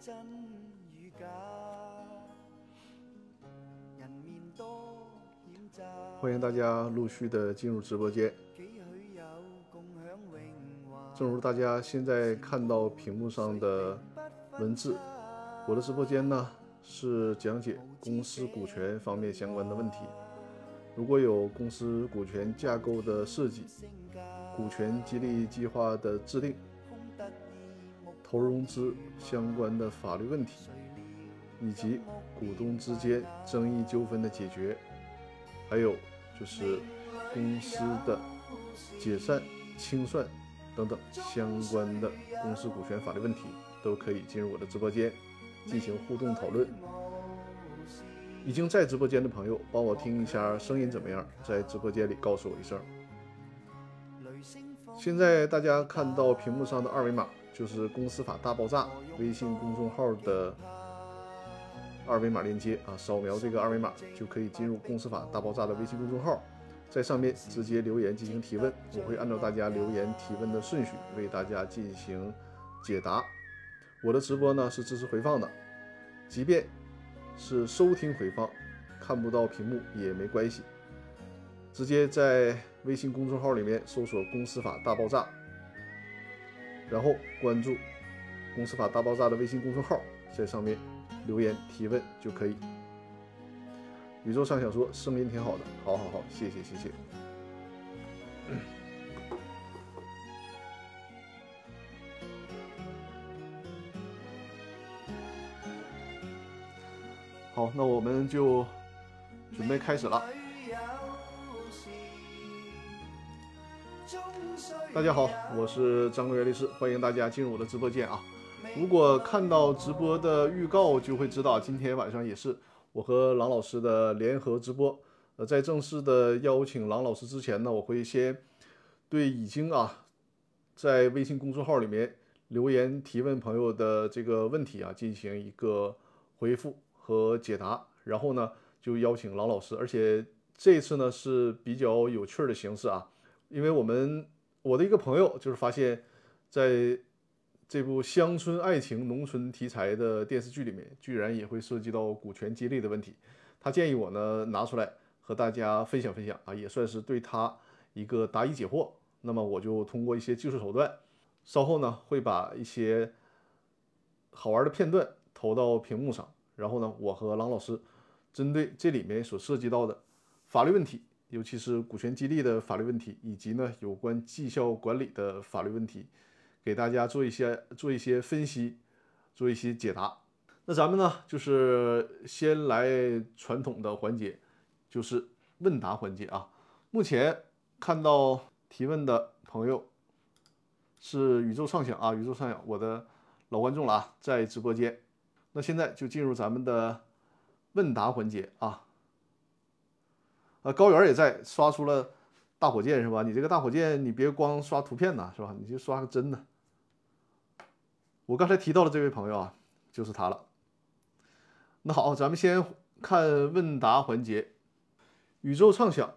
真与假，人面多欢迎大家陆续的进入直播间。正如大家现在看到屏幕上的文字，我的直播间呢是讲解公司股权方面相关的问题。如果有公司股权架构的设计、股权激励计划的制定、投融资相关的法律问题，以及股东之间争议纠纷的解决，还有就是公司的解散、清算等等相关的公司股权法律问题，都可以进入我的直播间进行互动讨论。已经在直播间的朋友，帮我听一下声音怎么样？在直播间里告诉我一声。现在大家看到屏幕上的二维码，就是《公司法大爆炸》微信公众号的二维码链接啊，扫描这个二维码就可以进入《公司法大爆炸》的微信公众号，在上面直接留言进行提问，我会按照大家留言提问的顺序为大家进行解答。我的直播呢是支持回放的，即便是收听回放，看不到屏幕也没关系，直接在微信公众号里面搜索“公司法大爆炸”，然后关注“公司法大爆炸”的微信公众号，在上面留言提问就可以。宇宙上想说声音挺好的，好好好，谢谢谢谢。好，那我们就准备开始了。大家好，我是张国元律师，欢迎大家进入我的直播间啊。如果看到直播的预告，就会知道今天晚上也是我和郎老师的联合直播。呃，在正式的邀请郎老师之前呢，我会先对已经啊在微信公众号里面留言提问朋友的这个问题啊进行一个回复和解答，然后呢就邀请郎老师，而且这次呢是比较有趣儿的形式啊，因为我们我的一个朋友就是发现，在这部乡村爱情、农村题材的电视剧里面，居然也会涉及到股权激励的问题。他建议我呢拿出来和大家分享分享啊，也算是对他一个答疑解惑。那么我就通过一些技术手段，稍后呢会把一些好玩的片段投到屏幕上，然后呢我和郎老师针对这里面所涉及到的法律问题。尤其是股权激励的法律问题，以及呢有关绩效管理的法律问题，给大家做一些做一些分析，做一些解答。那咱们呢就是先来传统的环节，就是问答环节啊。目前看到提问的朋友是宇宙畅想啊，宇宙畅想，我的老观众了啊，在直播间。那现在就进入咱们的问答环节啊。呃，高原也在刷出了大火箭是吧？你这个大火箭，你别光刷图片呐，是吧？你就刷个真的。我刚才提到的这位朋友啊，就是他了。那好，咱们先看问答环节。宇宙畅想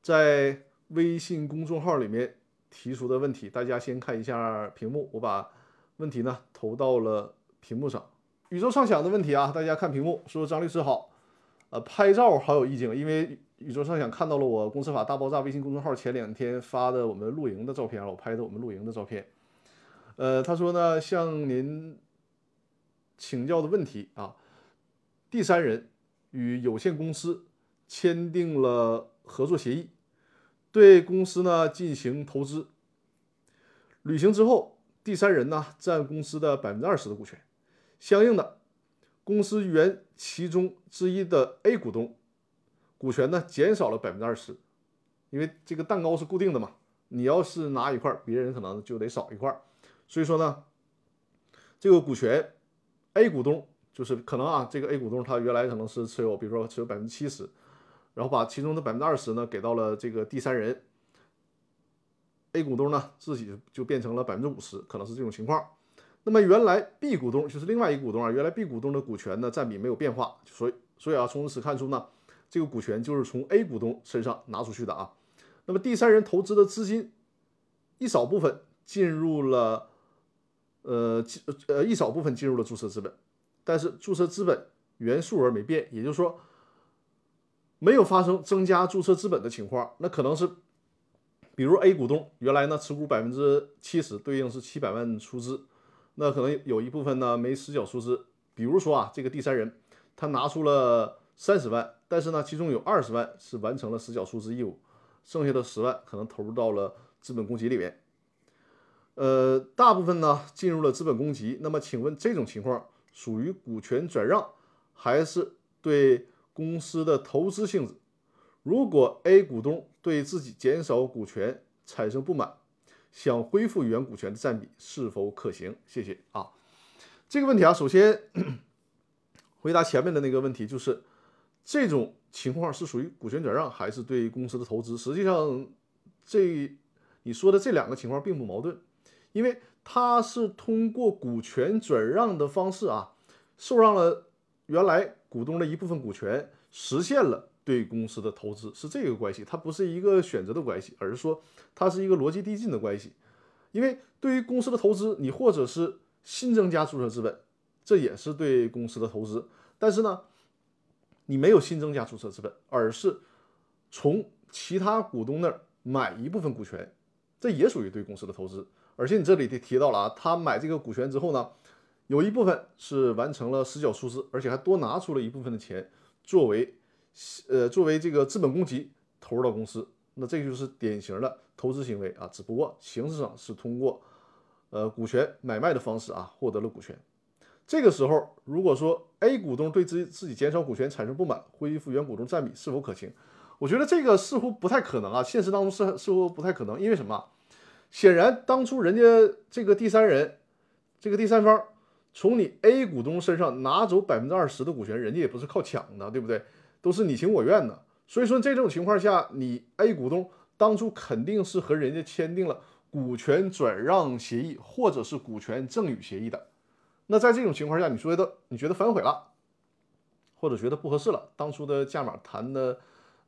在微信公众号里面提出的问题，大家先看一下屏幕，我把问题呢投到了屏幕上。宇宙畅想的问题啊，大家看屏幕，说张律师好。呃，拍照好有意境，因为宇宙上想看到了我公司法大爆炸微信公众号前两天发的我们露营的照片，我拍的我们露营的照片。呃，他说呢，向您请教的问题啊，第三人与有限公司签订了合作协议，对公司呢进行投资，履行之后，第三人呢占公司的百分之二十的股权，相应的。公司原其中之一的 A 股东股权呢减少了百分之二十，因为这个蛋糕是固定的嘛，你要是拿一块，别人可能就得少一块，所以说呢，这个股权 A 股东就是可能啊，这个 A 股东他原来可能是持有，比如说持有百分之七十，然后把其中的百分之二十呢给到了这个第三人，A 股东呢自己就变成了百分之五十，可能是这种情况。那么原来 B 股东就是另外一个股东啊，原来 B 股东的股权呢占比没有变化，所以所以啊从此看出呢，这个股权就是从 A 股东身上拿出去的啊。那么第三人投资的资金一少部分进入了呃呃一少部分进入了注册资本，但是注册资本原数额没变，也就是说没有发生增加注册资本的情况，那可能是。比如 A 股东原来呢持股百分之七十，对应是七百万出资，那可能有一部分呢没实缴出资。比如说啊，这个第三人他拿出了三十万，但是呢其中有二十万是完成了实缴出资义务，剩下的十万可能投入到了资本公积里面。呃，大部分呢进入了资本公积。那么请问这种情况属于股权转让，还是对公司的投资性质？如果 A 股东对自己减少股权产生不满，想恢复原股权的占比是否可行？谢谢啊。这个问题啊，首先回答前面的那个问题，就是这种情况是属于股权转让还是对公司的投资？实际上，这你说的这两个情况并不矛盾，因为它是通过股权转让的方式啊，受让了原来股东的一部分股权，实现了。对公司的投资是这个关系，它不是一个选择的关系，而是说它是一个逻辑递进的关系。因为对于公司的投资，你或者是新增加注册资本，这也是对公司的投资。但是呢，你没有新增加注册资本，而是从其他股东那儿买一部分股权，这也属于对公司的投资。而且你这里提提到了啊，他买这个股权之后呢，有一部分是完成了实缴出资，而且还多拿出了一部分的钱作为。呃，作为这个资本公积投入到公司，那这就是典型的投资行为啊，只不过形式上是通过呃股权买卖的方式啊获得了股权。这个时候，如果说 A 股东对自自己减少股权产生不满，恢复原股东占比是否可行？我觉得这个似乎不太可能啊，现实当中是似乎不太可能，因为什么？显然当初人家这个第三人，这个第三方从你 A 股东身上拿走百分之二十的股权，人家也不是靠抢的，对不对？都是你情我愿的，所以说这种情况下，你 A 股东当初肯定是和人家签订了股权转让协议，或者是股权赠与协议的。那在这种情况下，你觉得你觉得反悔了，或者觉得不合适了，当初的价码谈的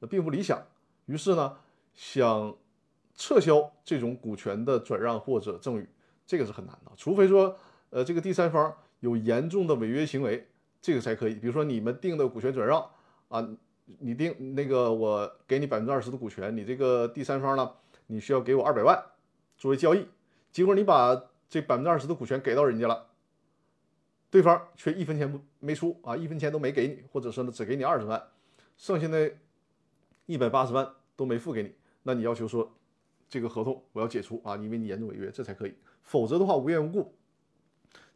并不理想，于是呢想撤销这种股权的转让或者赠与，这个是很难的，除非说呃这个第三方有严重的违约行为，这个才可以。比如说你们定的股权转让。啊，你定那个我给你百分之二十的股权，你这个第三方呢，你需要给我二百万作为交易，结果你把这百分之二十的股权给到人家了，对方却一分钱不没出啊，一分钱都没给你，或者说呢只给你二十万，剩下的一百八十万都没付给你，那你要求说这个合同我要解除啊，因为你严重违约，这才可以，否则的话无缘无故，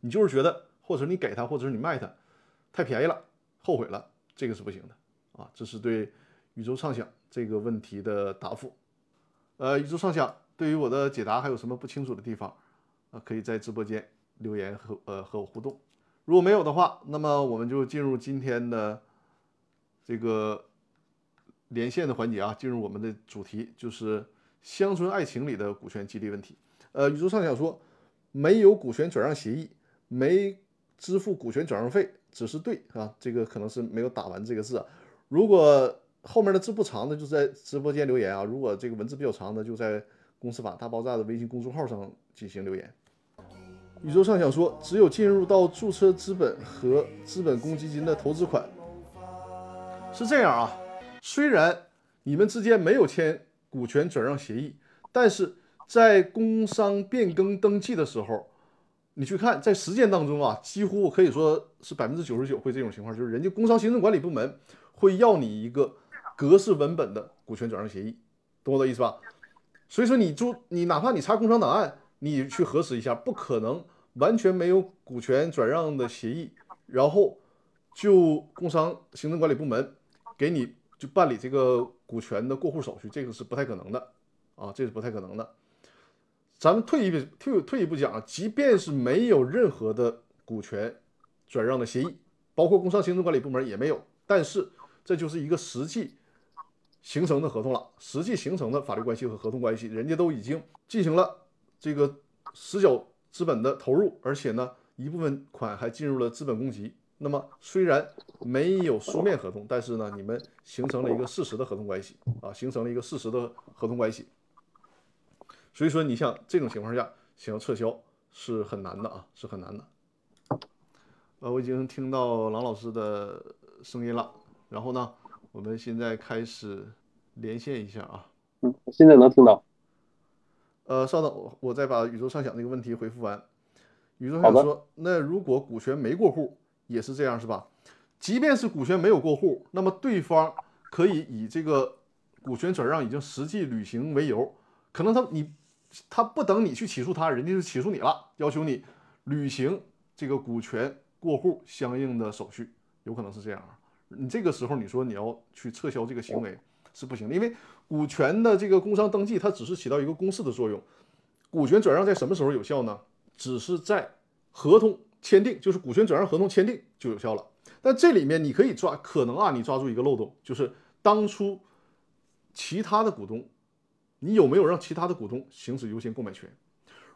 你就是觉得或者你给他，或者是你卖他太便宜了，后悔了，这个是不行的。啊，这是对宇宙畅想这个问题的答复。呃，宇宙畅想对于我的解答还有什么不清楚的地方啊？可以在直播间留言和呃和我互动。如果没有的话，那么我们就进入今天的这个连线的环节啊，进入我们的主题，就是乡村爱情里的股权激励问题。呃，宇宙畅想说，没有股权转让协议，没支付股权转让费，只是对啊，这个可能是没有打完这个字啊。如果后面的字不长的，就在直播间留言啊；如果这个文字比较长的，就在“公司法大爆炸”的微信公众号上进行留言。宇宙上想说，只有进入到注册资本和资本公积金的投资款是这样啊。虽然你们之间没有签股权转让协议，但是在工商变更登记的时候，你去看，在实践当中啊，几乎可以说是百分之九十九会这种情况，就是人家工商行政管理部门。会要你一个格式文本的股权转让协议，懂我的意思吧？所以说你注你哪怕你查工商档案，你去核实一下，不可能完全没有股权转让的协议，然后就工商行政管理部门给你就办理这个股权的过户手续，这个是不太可能的啊，这是不太可能的。咱们退一步退退一步讲，即便是没有任何的股权转让的协议，包括工商行政管理部门也没有，但是。这就是一个实际形成的合同了，实际形成的法律关系和合同关系，人家都已经进行了这个实缴资本的投入，而且呢，一部分款还进入了资本公积。那么虽然没有书面合同，但是呢，你们形成了一个事实的合同关系啊，形成了一个事实的合同关系。所以说，你像这种情况下想要撤销是很难的啊，是很难的。呃，我已经听到郎老师的声音了，然后呢，我们现在开始连线一下啊。嗯，现在能听到。呃，稍等，我我再把宇宙畅想那个问题回复完。宇宙畅想说，那如果股权没过户，也是这样是吧？即便是股权没有过户，那么对方可以以这个股权转让已经实际履行为由，可能他你他不等你去起诉他，人家就起诉你了，要求你履行这个股权过户相应的手续，有可能是这样啊。你这个时候你说你要去撤销这个行为是不行的，因为股权的这个工商登记它只是起到一个公示的作用，股权转让在什么时候有效呢？只是在合同签订，就是股权转让合同签订就有效了。但这里面你可以抓，可能啊，你抓住一个漏洞，就是当初其他的股东，你有没有让其他的股东行使优先购买权？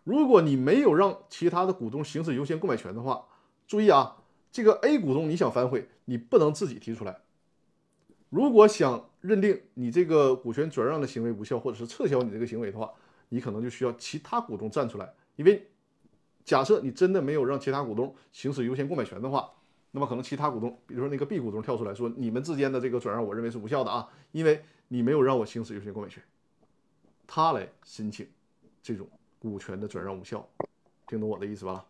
如果你没有让其他的股东行使优先购买权的话，注意啊，这个 A 股东你想反悔，你不能自己提出来。如果想认定你这个股权转让的行为无效，或者是撤销你这个行为的话，你可能就需要其他股东站出来，因为假设你真的没有让其他股东行使优先购买权的话，那么可能其他股东，比如说那个 B 股东跳出来说，你们之间的这个转让，我认为是无效的啊，因为你没有让我行使优先购买权，他来申请这种股权的转让无效，听懂我的意思吧？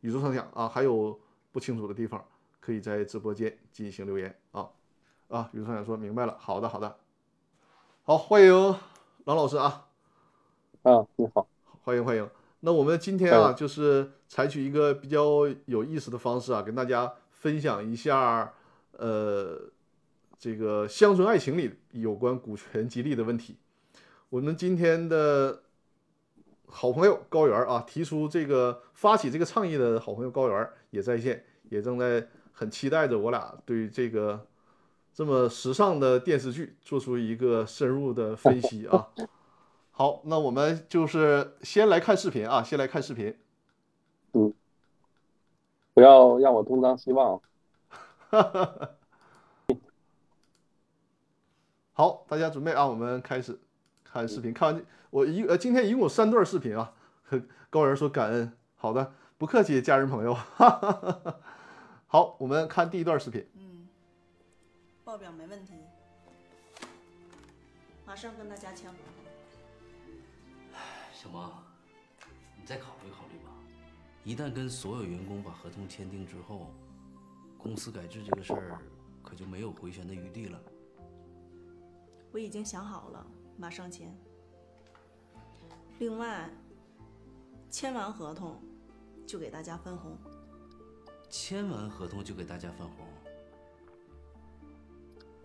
宇宙畅想啊，还有不清楚的地方，可以在直播间进行留言啊啊！宇宙畅想说明白了，好的好的，好，欢迎郎老师啊。啊，你好。欢迎欢迎。那我们今天啊，就是采取一个比较有意思的方式啊，跟大家分享一下，呃，这个乡村爱情里有关股权激励的问题。我们今天的好朋友高原啊，提出这个发起这个倡议的好朋友高原也在线，也正在很期待着我俩对这个这么时尚的电视剧做出一个深入的分析啊。好，那我们就是先来看视频啊，先来看视频。嗯不要让我东张西望。好，大家准备啊，我们开始看视频。看完我一呃，今天一共有三段视频啊。高人说感恩，好的，不客气，家人朋友。好，我们看第一段视频。嗯，报表没问题，马上跟大家签合同。小萌，你再考虑考虑吧。一旦跟所有员工把合同签订之后，公司改制这个事儿可就没有回旋的余地了。我已经想好了，马上签。另外，签完合同就给大家分红。签完合同就给大家分红？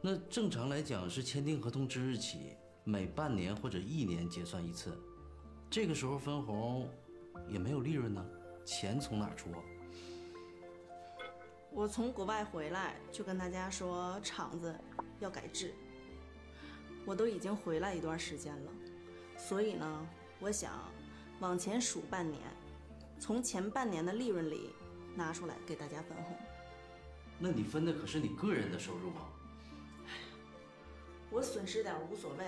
那正常来讲是签订合同之日起，每半年或者一年结算一次。这个时候分红也没有利润呢，钱从哪儿出？我从国外回来就跟大家说厂子要改制，我都已经回来一段时间了，所以呢，我想往前数半年，从前半年的利润里拿出来给大家分红。那你分的可是你个人的收入啊！我损失点无所谓。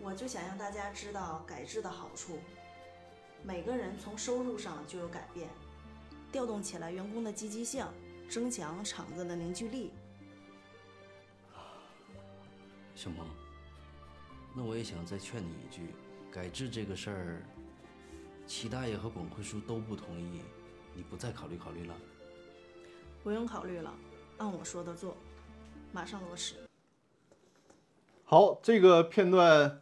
我就想让大家知道改制的好处，每个人从收入上就有改变，调动起来员工的积极性，增强厂子的凝聚力。小萌，那我也想再劝你一句，改制这个事儿，齐大爷和广坤叔都不同意，你不再考虑考虑了？不用考虑了，按我说的做，马上落实。好，这个片段。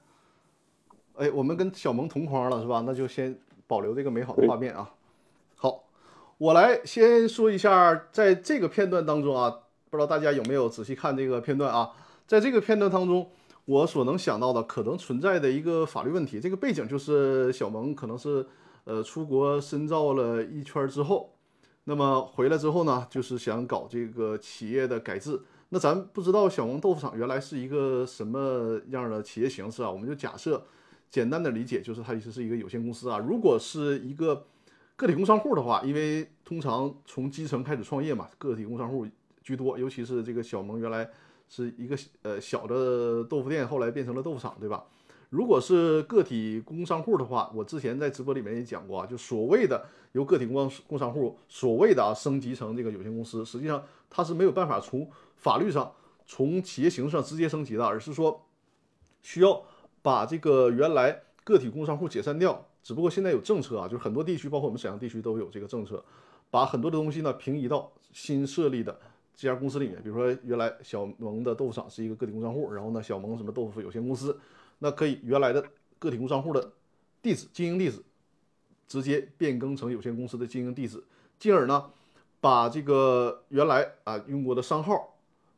哎，我们跟小萌同框了是吧？那就先保留这个美好的画面啊。好，我来先说一下，在这个片段当中啊，不知道大家有没有仔细看这个片段啊？在这个片段当中，我所能想到的可能存在的一个法律问题，这个背景就是小萌可能是呃出国深造了一圈之后，那么回来之后呢，就是想搞这个企业的改制。那咱不知道小萌豆腐厂原来是一个什么样的企业形式啊？我们就假设。简单的理解就是它其实是一个有限公司啊。如果是一个个体工商户的话，因为通常从基层开始创业嘛，个体工商户居多，尤其是这个小萌原来是一个呃小的豆腐店，后来变成了豆腐厂，对吧？如果是个体工商户的话，我之前在直播里面也讲过啊，就所谓的由个体工商工商户所谓的啊升级成这个有限公司，实际上它是没有办法从法律上、从企业形式上直接升级的，而是说需要把这个原来个体工商户解散掉。只不过现在有政策啊，就是很多地区，包括我们沈阳地区都有这个政策，把很多的东西呢平移到新设立的这家公司里面。比如说原来小萌的豆腐厂是一个个体工商户，然后呢小萌什么豆腐有限公司。那可以原来的个体工商户的地址、经营地址，直接变更成有限公司的经营地址，进而呢，把这个原来啊用过的商号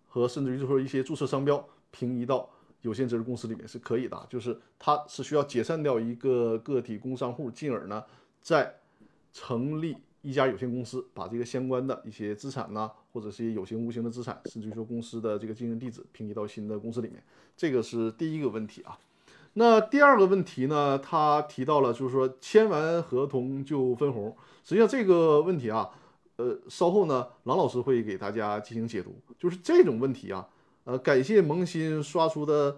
和甚至于就说一些注册商标平移到有限责任公司里面是可以的，就是它是需要解散掉一个个体工商户，进而呢再成立一家有限公司，把这个相关的一些资产呐，或者是一些有形无形的资产，甚至于说公司的这个经营地址平移到新的公司里面，这个是第一个问题啊。那第二个问题呢？他提到了，就是说签完合同就分红。实际上这个问题啊，呃，稍后呢，郎老师会给大家进行解读。就是这种问题啊，呃，感谢萌新刷出的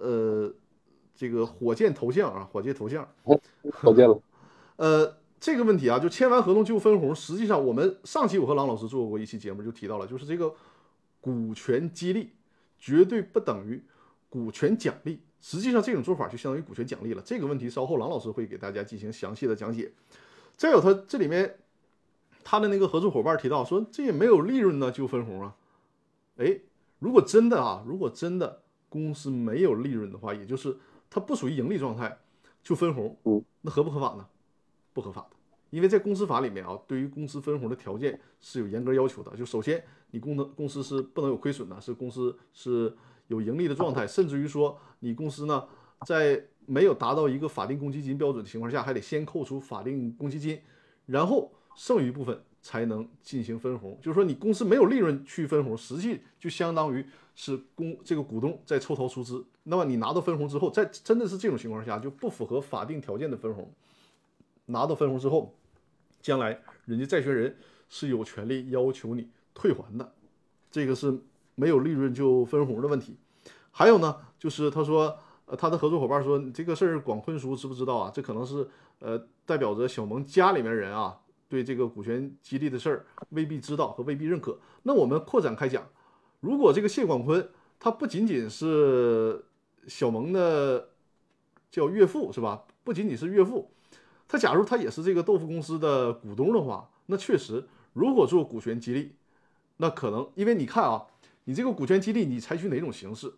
呃这个火箭头像啊，火箭头像，火箭了。呃，这个问题啊，就签完合同就分红。实际上我们上期我和郎老师做过一期节目，就提到了，就是这个股权激励绝对不等于股权奖励。实际上，这种做法就相当于股权奖励了。这个问题稍后郎老师会给大家进行详细的讲解。再有，他这里面他的那个合作伙伴提到说，这也没有利润呢，就分红啊。哎，如果真的啊，如果真的公司没有利润的话，也就是它不属于盈利状态，就分红，那合不合法呢？不合法的，因为在公司法里面啊，对于公司分红的条件是有严格要求的。就首先，你公的公司是不能有亏损的，是公司是。有盈利的状态，甚至于说你公司呢，在没有达到一个法定公积金标准的情况下，还得先扣除法定公积金，然后剩余部分才能进行分红。就是说你公司没有利润去分红，实际就相当于是公这个股东在抽逃出资。那么你拿到分红之后，在真的是这种情况下，就不符合法定条件的分红，拿到分红之后，将来人家债权人是有权利要求你退还的。这个是。没有利润就分红的问题，还有呢，就是他说，呃，他的合作伙伴说，这个事儿广坤叔知不知道啊？这可能是呃代表着小萌家里面人啊，对这个股权激励的事儿未必知道和未必认可。那我们扩展开讲，如果这个谢广坤他不仅仅是小萌的叫岳父是吧？不仅仅是岳父，他假如他也是这个豆腐公司的股东的话，那确实，如果做股权激励，那可能因为你看啊。你这个股权激励，你采取哪种形式？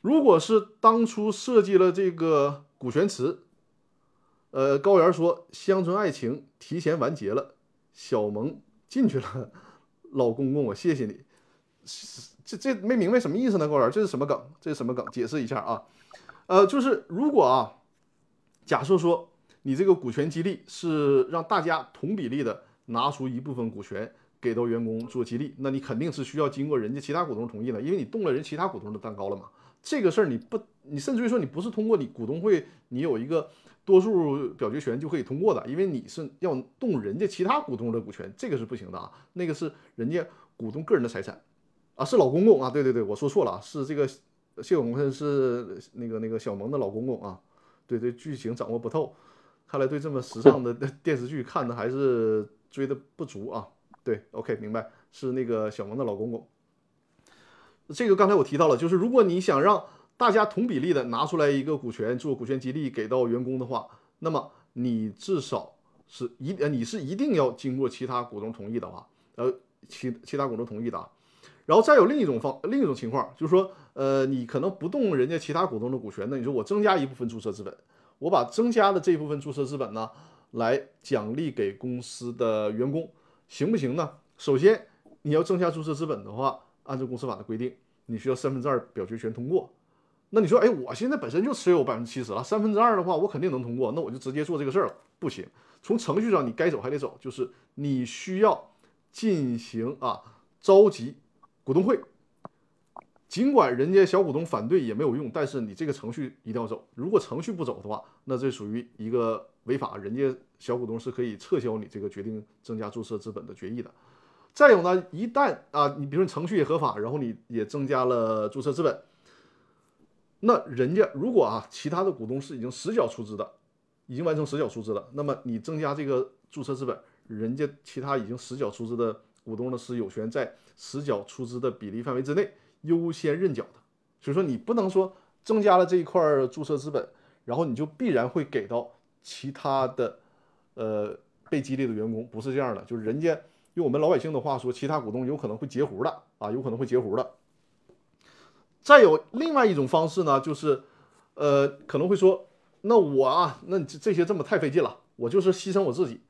如果是当初设计了这个股权池，呃，高原说乡村爱情提前完结了，小萌进去了，老公公，我谢谢你。这这没明白什么意思呢？高原，这是什么梗？这是什么梗？解释一下啊。呃，就是如果啊，假设说你这个股权激励是让大家同比例的拿出一部分股权。给到员工做激励，那你肯定是需要经过人家其他股东同意的，因为你动了人其他股东的蛋糕了嘛。这个事儿你不，你甚至于说你不是通过你股东会，你有一个多数表决权就可以通过的，因为你是要动人家其他股东的股权，这个是不行的啊。那个是人家股东个人的财产啊，是老公公啊，对对对，我说错了啊，是这个谢永坤是那个那个小萌的老公公啊。对对，剧情掌握不透，看来对这么时尚的 电视剧看的还是追的不足啊。对，OK，明白，是那个小萌的老公公。这个刚才我提到了，就是如果你想让大家同比例的拿出来一个股权做股权激励给到员工的话，那么你至少是一呃你是一定要经过其他股东同意的话，呃其其他股东同意的。然后再有另一种方另一种情况，就是说呃你可能不动人家其他股东的股权，那你说我增加一部分注册资本，我把增加的这部分注册资本呢来奖励给公司的员工。行不行呢？首先，你要增加注册资本的话，按照公司法的规定，你需要三分之二表决权通过。那你说，哎，我现在本身就持有百分之七十了，三分之二的话，我肯定能通过，那我就直接做这个事儿了。不行，从程序上你该走还得走，就是你需要进行啊召集股东会。尽管人家小股东反对也没有用，但是你这个程序一定要走。如果程序不走的话，那这属于一个违法，人家小股东是可以撤销你这个决定增加注册资本的决议的。再有呢，一旦啊，你比如说程序也合法，然后你也增加了注册资本，那人家如果啊，其他的股东是已经实缴出资的，已经完成实缴出资了，那么你增加这个注册资本，人家其他已经实缴出资的股东呢是有权在实缴出资的比例范围之内优先认缴的。所以说你不能说增加了这一块注册资本，然后你就必然会给到其他的呃被激励的员工，不是这样的，就是人家用我们老百姓的话说，其他股东有可能会截胡的啊，有可能会截胡的。再有另外一种方式呢，就是，呃，可能会说，那我啊，那这这些这么太费劲了，我就是牺牲我自己，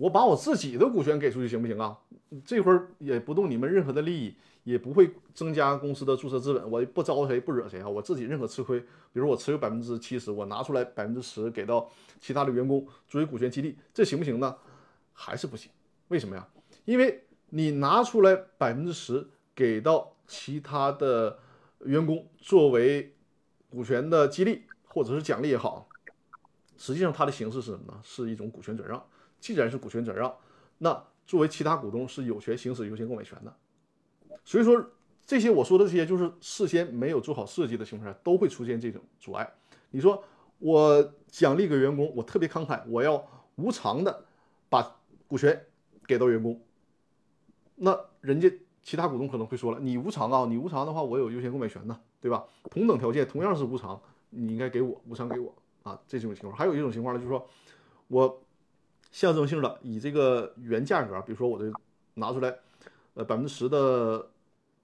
我把我自己的股权给出去行不行啊？这会儿也不动你们任何的利益，也不会增加公司的注册资本，我不招谁不惹谁啊，我自己认可吃亏，比如我持有百分之七十，我拿出来百分之十给到其他的员工作为股权激励，这行不行呢？还是不行，为什么呀？因为你拿出来百分之十给到其他的。员工作为股权的激励或者是奖励也好，实际上它的形式是什么呢？是一种股权转让。既然是股权转让，那作为其他股东是有权行使优先购买权的。所以说，这些我说的这些，就是事先没有做好设计的情况下，都会出现这种阻碍。你说我奖励给员工，我特别慷慨，我要无偿的把股权给到员工，那人家。其他股东可能会说了：“你无偿啊，你无偿的话，我有优先购买权呢，对吧？同等条件，同样是无偿，你应该给我无偿给我啊。”这种情况，还有一种情况呢，就是说我象征性的以这个原价格，比如说我这拿出来，呃，百分之十的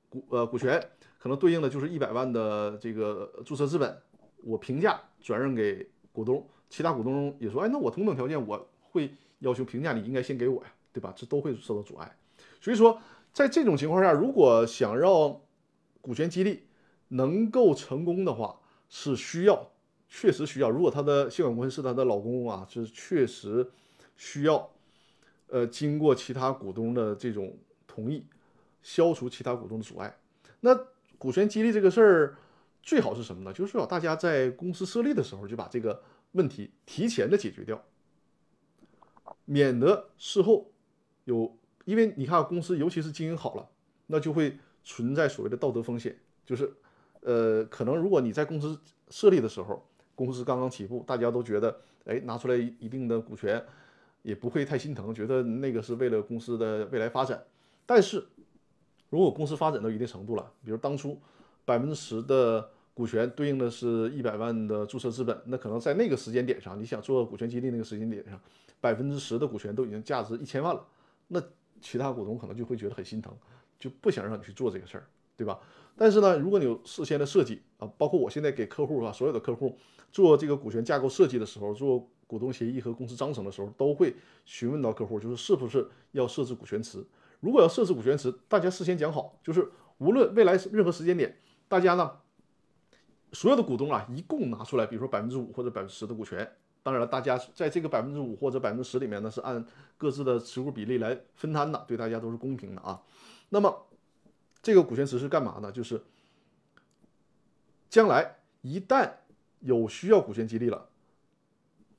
股呃股权，可能对应的就是一百万的这个注册资本，我平价转让给股东，其他股东也说：“哎，那我同等条件，我会要求平价，你应该先给我呀，对吧？”这都会受到阻碍，所以说。在这种情况下，如果想让股权激励能够成功的话，是需要，确实需要。如果他的谢管坤是他的老公啊，就是确实需要，呃，经过其他股东的这种同意，消除其他股东的阻碍。那股权激励这个事儿，最好是什么呢？就是最好大家在公司设立的时候就把这个问题提前的解决掉，免得事后有。因为你看公司，尤其是经营好了，那就会存在所谓的道德风险，就是，呃，可能如果你在公司设立的时候，公司刚刚起步，大家都觉得，哎，拿出来一定的股权，也不会太心疼，觉得那个是为了公司的未来发展。但是，如果公司发展到一定程度了，比如当初百分之十的股权对应的是一百万的注册资本，那可能在那个时间点上，你想做股权激励那个时间点上，百分之十的股权都已经价值一千万了，那。其他股东可能就会觉得很心疼，就不想让你去做这个事儿，对吧？但是呢，如果你有事先的设计啊，包括我现在给客户啊，所有的客户做这个股权架构设计的时候，做股东协议和公司章程的时候，都会询问到客户，就是是不是要设置股权池。如果要设置股权池，大家事先讲好，就是无论未来任何时间点，大家呢，所有的股东啊，一共拿出来，比如说百分之五或者百分之十的股权。当然了，大家在这个百分之五或者百分之十里面呢，是按各自的持股比例来分摊的，对大家都是公平的啊。那么，这个股权池是干嘛呢？就是将来一旦有需要股权激励了，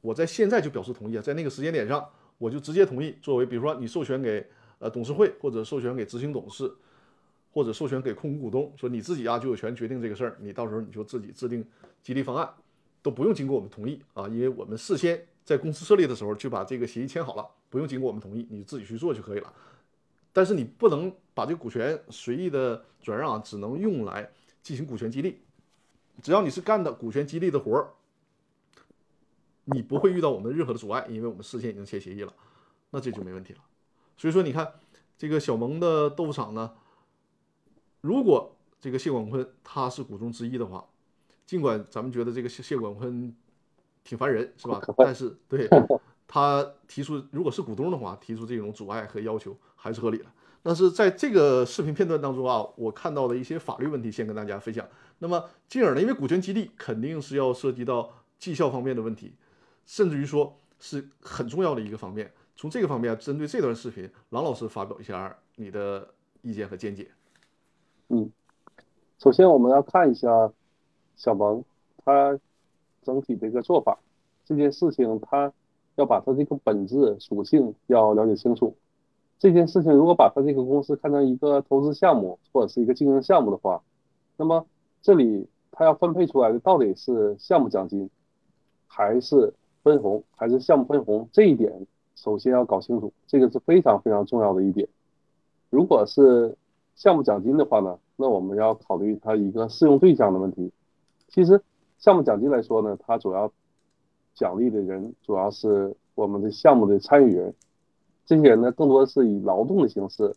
我在现在就表示同意啊，在那个时间点上，我就直接同意，作为比如说你授权给呃董事会，或者授权给执行董事，或者授权给控股股东，说你自己啊就有权决定这个事儿，你到时候你就自己制定激励方案。都不用经过我们同意啊，因为我们事先在公司设立的时候就把这个协议签好了，不用经过我们同意，你自己去做就可以了。但是你不能把这股权随意的转让，只能用来进行股权激励。只要你是干的股权激励的活儿，你不会遇到我们任何的阻碍，因为我们事先已经签协议了，那这就没问题了。所以说，你看这个小萌的豆腐厂呢，如果这个谢广坤他是股东之一的话。尽管咱们觉得这个谢谢广坤挺烦人，是吧？但是 对他提出，如果是股东的话，提出这种阻碍和要求还是合理的。但是在这个视频片段当中啊，我看到的一些法律问题，先跟大家分享。那么进而呢，因为股权激励肯定是要涉及到绩效方面的问题，甚至于说是很重要的一个方面。从这个方面，针对这段视频，郎老师发表一下你的意见和见解。嗯，首先我们要看一下。小萌，他整体的一个做法，这件事情他要把他这个本质属性要了解清楚。这件事情如果把他这个公司看成一个投资项目或者是一个经营项目的话，那么这里他要分配出来的到底是项目奖金，还是分红，还是项目分红？这一点首先要搞清楚，这个是非常非常重要的一点。如果是项目奖金的话呢，那我们要考虑它一个适用对象的问题。其实项目奖金来说呢，它主要奖励的人主要是我们的项目的参与人，这些人呢更多是以劳动的形式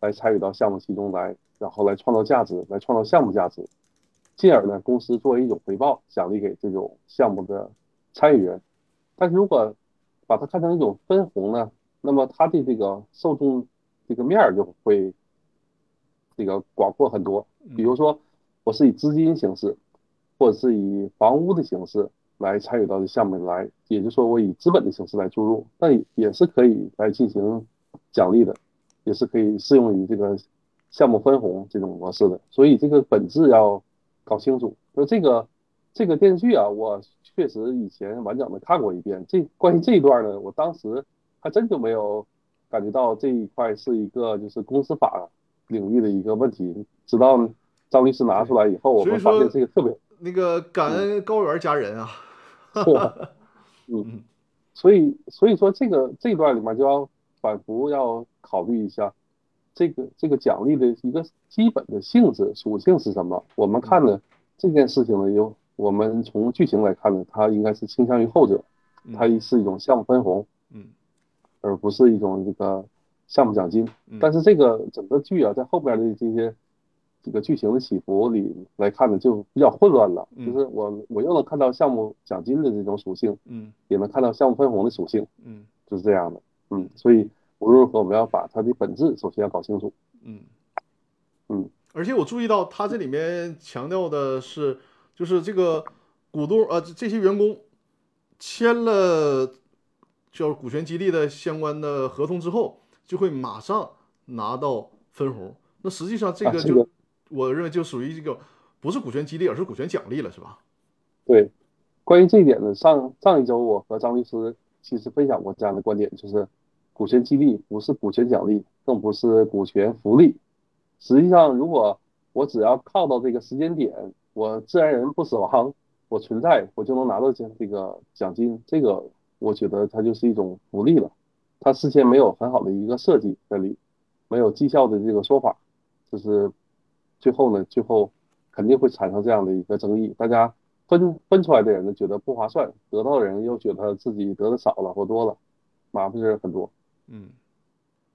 来参与到项目其中来，然后来创造价值，来创造项目价值，进而呢公司作为一种回报奖励给这种项目的参与人。但是如果把它看成一种分红呢，那么它的这个受众这个面儿就会这个广阔很多。比如说，我是以资金形式，或者是以房屋的形式来参与到这项目里来，也就是说，我以资本的形式来注入，那也是可以来进行奖励的，也是可以适用于这个项目分红这种模式的。所以这个本质要搞清楚。说这个这个电视剧啊，我确实以前完整的看过一遍。这关于这一段呢，我当时还真就没有感觉到这一块是一个就是公司法领域的一个问题。直到张律师拿出来以后，我们发现这个特别那个感恩高原家人啊，是吧？嗯，所以所以说这个这一段里面就要反复要考虑一下，这个这个奖励的一个基本的性质属性是什么？我们看呢这件事情呢，有我们从剧情来看呢，它应该是倾向于后者，它是一种项目分红，嗯，而不是一种这个项目奖金。但是这个整个剧啊，在后边的这些。这个剧情的起伏里来看呢，就比较混乱了。就是我我又能看到项目奖金的这种属性，嗯，也能看到项目分红的属性，嗯，就是这样的，嗯。所以无论如何，我们要把它的本质首先要搞清楚，嗯，嗯。而且我注意到它这里面强调的是，就是这个股东呃这些员工签了叫股权激励的相关的合同之后，就会马上拿到分红。那实际上这个就。我认为就属于这个不是股权激励，而是股权奖励了，是吧？对，关于这一点呢，上上一周我和张律师其实分享过这样的观点，就是股权激励不是股权奖励，更不是股权福利。实际上，如果我只要靠到这个时间点，我自然人不死亡，我存在，我就能拿到这这个奖金，这个我觉得它就是一种福利了。它事先没有很好的一个设计这里，没有绩效的这个说法，就是。最后呢，最后肯定会产生这样的一个争议，大家分分出来的人呢觉得不划算，得到的人又觉得自己得的少了或多了，麻烦事很多。嗯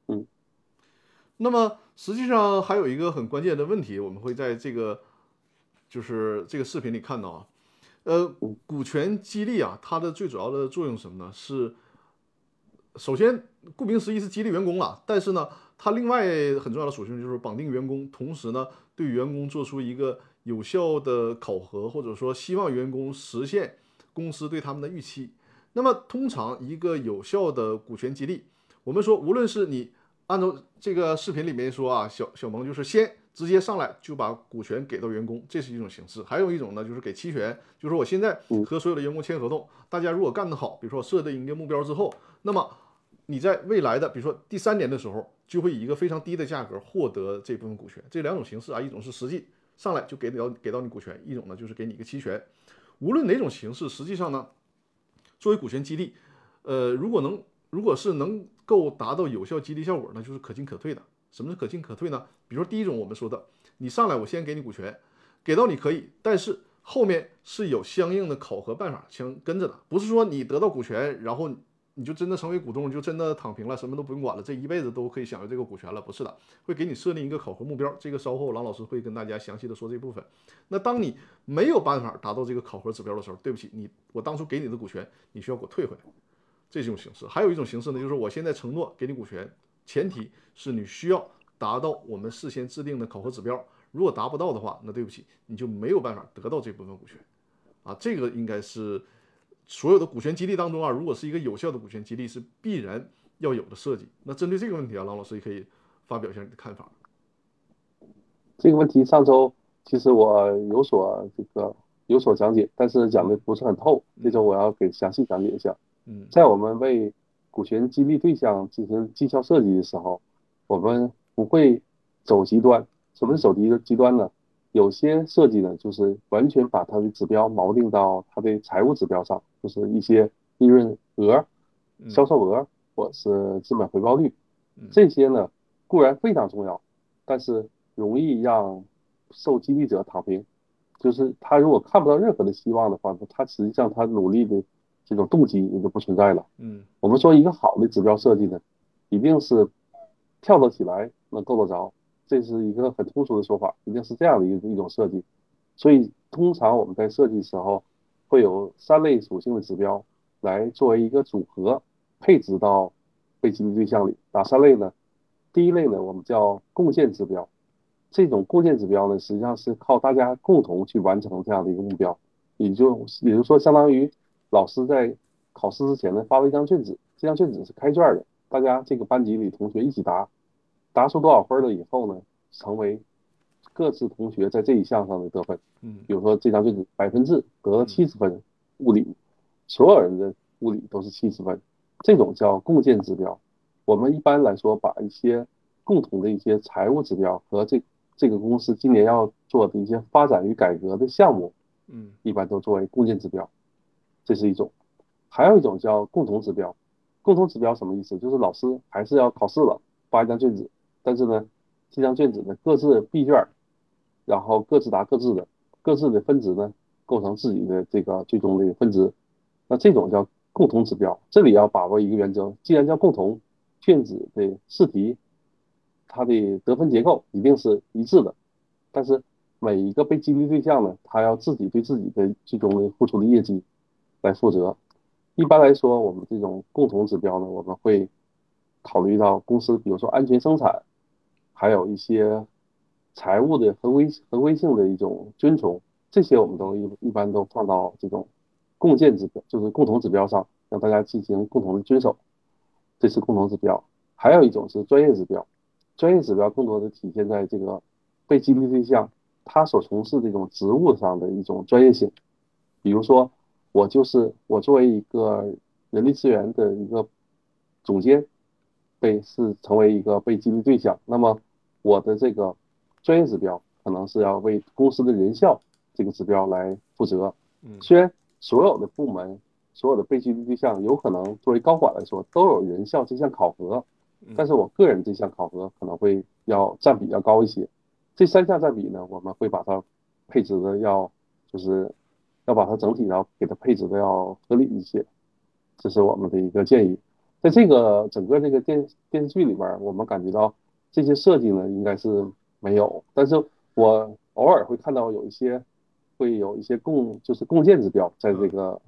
嗯。那么实际上还有一个很关键的问题，我们会在这个就是这个视频里看到啊，呃，股权激励啊，它的最主要的作用是什么呢？是首先顾名思义是激励员工了，但是呢，它另外很重要的属性就是绑定员工，同时呢。对员工做出一个有效的考核，或者说希望员工实现公司对他们的预期。那么，通常一个有效的股权激励，我们说，无论是你按照这个视频里面说啊，小小萌就是先直接上来就把股权给到员工，这是一种形式；还有一种呢，就是给期权，就是我现在和所有的员工签合同，大家如果干得好，比如说我设定一个目标之后，那么你在未来的比如说第三年的时候。就会以一个非常低的价格获得这部分股权。这两种形式啊，一种是实际上来就给到给到你股权，一种呢就是给你一个期权。无论哪种形式，实际上呢，作为股权激励，呃，如果能如果是能够达到有效激励效果，那就是可进可退的。什么是可进可退呢？比如说第一种我们说的，你上来我先给你股权，给到你可以，但是后面是有相应的考核办法相跟着的，不是说你得到股权然后。你就真的成为股东，就真的躺平了，什么都不用管了，这一辈子都可以享有这个股权了？不是的，会给你设定一个考核目标，这个稍后郎老师会跟大家详细的说这部分。那当你没有办法达到这个考核指标的时候，对不起，你我当初给你的股权，你需要给我退回来，这种形式。还有一种形式呢，就是我现在承诺给你股权，前提是你需要达到我们事先制定的考核指标，如果达不到的话，那对不起，你就没有办法得到这部分股权。啊，这个应该是。所有的股权激励当中啊，如果是一个有效的股权激励，是必然要有的设计。那针对这个问题啊，郎老师也可以发表一下你的看法。这个问题上周其实我有所这个有所讲解，但是讲的不是很透。这周我要给详细讲解一下。嗯，在我们为股权激励对象进行绩效设计的时候，我们不会走极端。什么是走极极端呢？有些设计呢，就是完全把它的指标锚定到它的财务指标上，就是一些利润额、嗯销售额或者是资本回报率嗯，这些呢固然非常重要，但是容易让受激励者躺平。就是他如果看不到任何的希望的话，那他实际上他努力的这种动机也就不存在了。嗯我们说一个好的指标设计呢，一定是跳得起来，能够得着，这是一个很通俗的说法，一定是这样的一一种设计。所以通常我们在设计时候会有三类属性的指标来作为一个组合配置到被激励对象里。哪三类呢？第一类呢，我们叫贡献指标。这种贡献指标呢，实际上是靠大家共同去完成这样的一个目标，也就也就是说，相当于老师在考试之前呢发了一张卷子，这张卷子是开卷的，大家这个班级里同学一起答，答出多少分了以后呢，成为各自同学在这一项上的得分。嗯。比如说这张卷子百分制得了七十分，物理所有人的物理都是七十分，这种叫共建指标。我们一般来说把一些共同的一些财务指标和这这个公司今年要做的一些发展与改革的项目，嗯。一般都作为共建指标，这是一种。还有一种叫共同指标。共同指标什么意思？就是老师还是要考试了，发一张卷子，但是呢，这张卷子呢各自闭卷，然后各自答各自的，各自的分值呢构成自己的这个最终的分值。那这种叫共同指标。这里要把握一个原则，既然叫共同，卷子的试题它的得分结构一定是一致的，但是每一个被激励对象呢，他要自己对自己的最终的付出的业绩来负责。一般来说，我们这种共同指标呢，我们会考虑到公司，比如说安全生产，还有一些财务的合规合规性的一种遵从，这些我们都一一般都放到这种共建指标，就是共同指标上，让大家进行共同的遵守。这是共同指标。还有一种是专业指标，专业指标更多的体现在这个被激励对象他所从事这种职务上的一种专业性。比如说，我就是我作为一个人力资源的一个总监，被是成为一个被激励对象，那么我的这个专业指标可能是要为公司的人效这个指标来负责。嗯虽然所有的部门、所有的被激励对象有可能作为高管来说都有人效这项考核，但是我个人这项考核可能会要占比要高一些。这三项占比呢，我们会把它配置的要就是要把它整体要给它配置的要合理一些，这是我们的一个建议。在这个整个这个电电视剧里边，我们感觉到这些设计呢应该是没有，但是我偶尔会看到有一些会有一些共就是共建指标在这个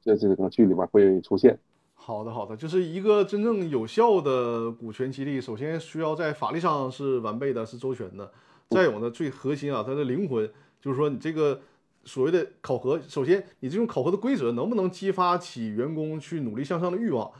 在这个剧里边会出现。好的，好的，就是一个真正有效的股权激励，首先需要在法律上是完备的，是周全的。再有呢，最核心啊，它的灵魂就是说，你这个所谓的考核，首先你这种考核的规则能不能激发起员工去努力向上的欲望？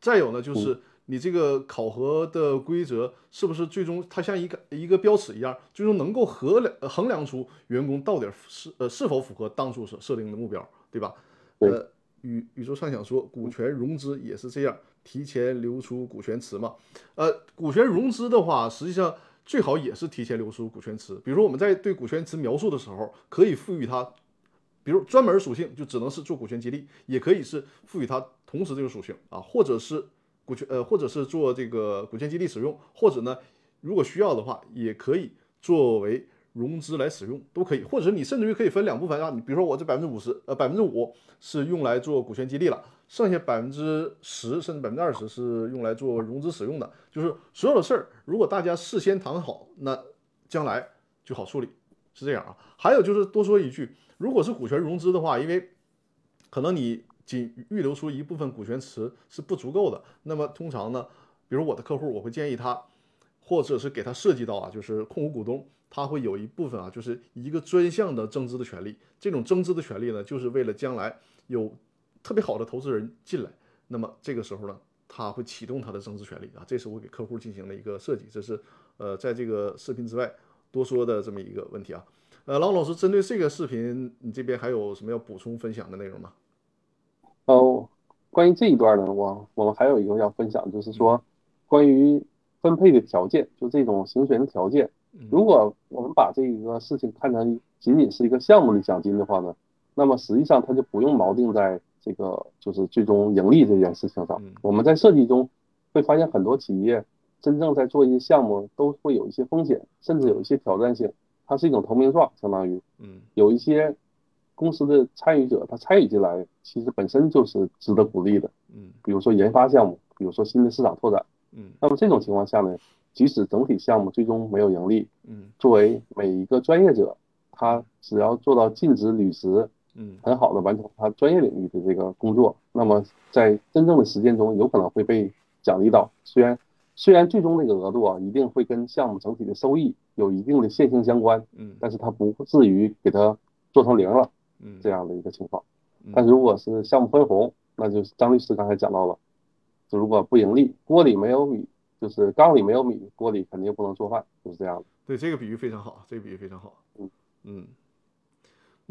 再有呢，就是你这个考核的规则是不是最终它像一个一个标尺一样，最终能够衡量呃衡量出员工到底是呃是否符合当初设设定的目标，对吧？呃，宇宇宙畅想说，股权融资也是这样，提前流出股权池嘛。呃，股权融资的话，实际上最好也是提前流出股权池。比如说我们在对股权池描述的时候，可以赋予它，比如专门属性就只能是做股权激励，也可以是赋予它同时这个属性啊，或者是股权呃，或者是做这个股权激励使用，或者呢，如果需要的话，也可以作为融资来使用，都可以。或者你甚至于可以分两部分啊，你比如说我这百分之五十呃百分之五是用来做股权激励了，剩下百分之十甚至百分之二十是用来做融资使用的。就是所有的事儿，如果大家事先谈好，那将来就好处理，是这样啊。还有就是多说一句，如果是股权融资的话，因为可能你仅预留出一部分股权池是不足够的，那么通常呢，比如我的客户，我会建议他，或者是给他设计到啊，就是控股股东，他会有一部分啊，就是一个专项的增资的权利。这种增资的权利呢，就是为了将来有特别好的投资人进来，那么这个时候呢，他会启动他的增值权利啊，这是我给客户进行的一个设计，这是呃在这个视频之外多说的这么一个问题啊。呃，郎老师，针对这个视频，你这边还有什么要补充分享的内容吗？哦，关于这一段呢，我我们还有一个要分享，就是说关于分配的条件，就这种行权的条件，如果我们把这个事情看成仅仅是一个项目的奖金的话呢，那么实际上它就不用锚定在这个就是最终盈利这件事情上嗯。我们在设计中会发现很多企业真正在做一些项目都会有一些风险，甚至有一些挑战性，它是一种投名状，相当于嗯有一些公司的参与者他参与进来，其实本身就是值得鼓励的。嗯比如说研发项目，比如说新的市场拓展。嗯那么这种情况下呢，即使整体项目最终没有盈利，嗯作为每一个专业者，他只要做到尽职履职，嗯很好的完成他专业领域的这个工作，那么在真正的实践中有可能会被奖励到。虽然虽然最终这个额度啊一定会跟项目整体的收益有一定的线性相关，嗯但是它不至于给它做成零了嗯这样的一个情况。嗯但如果是项目分红，那就是张律师刚才讲到了，就如果不盈利，锅里没有米，就是缸里没有米，锅里肯定不能做饭，就是这样的。对，这个比喻非常好，这个比喻非常好。嗯嗯，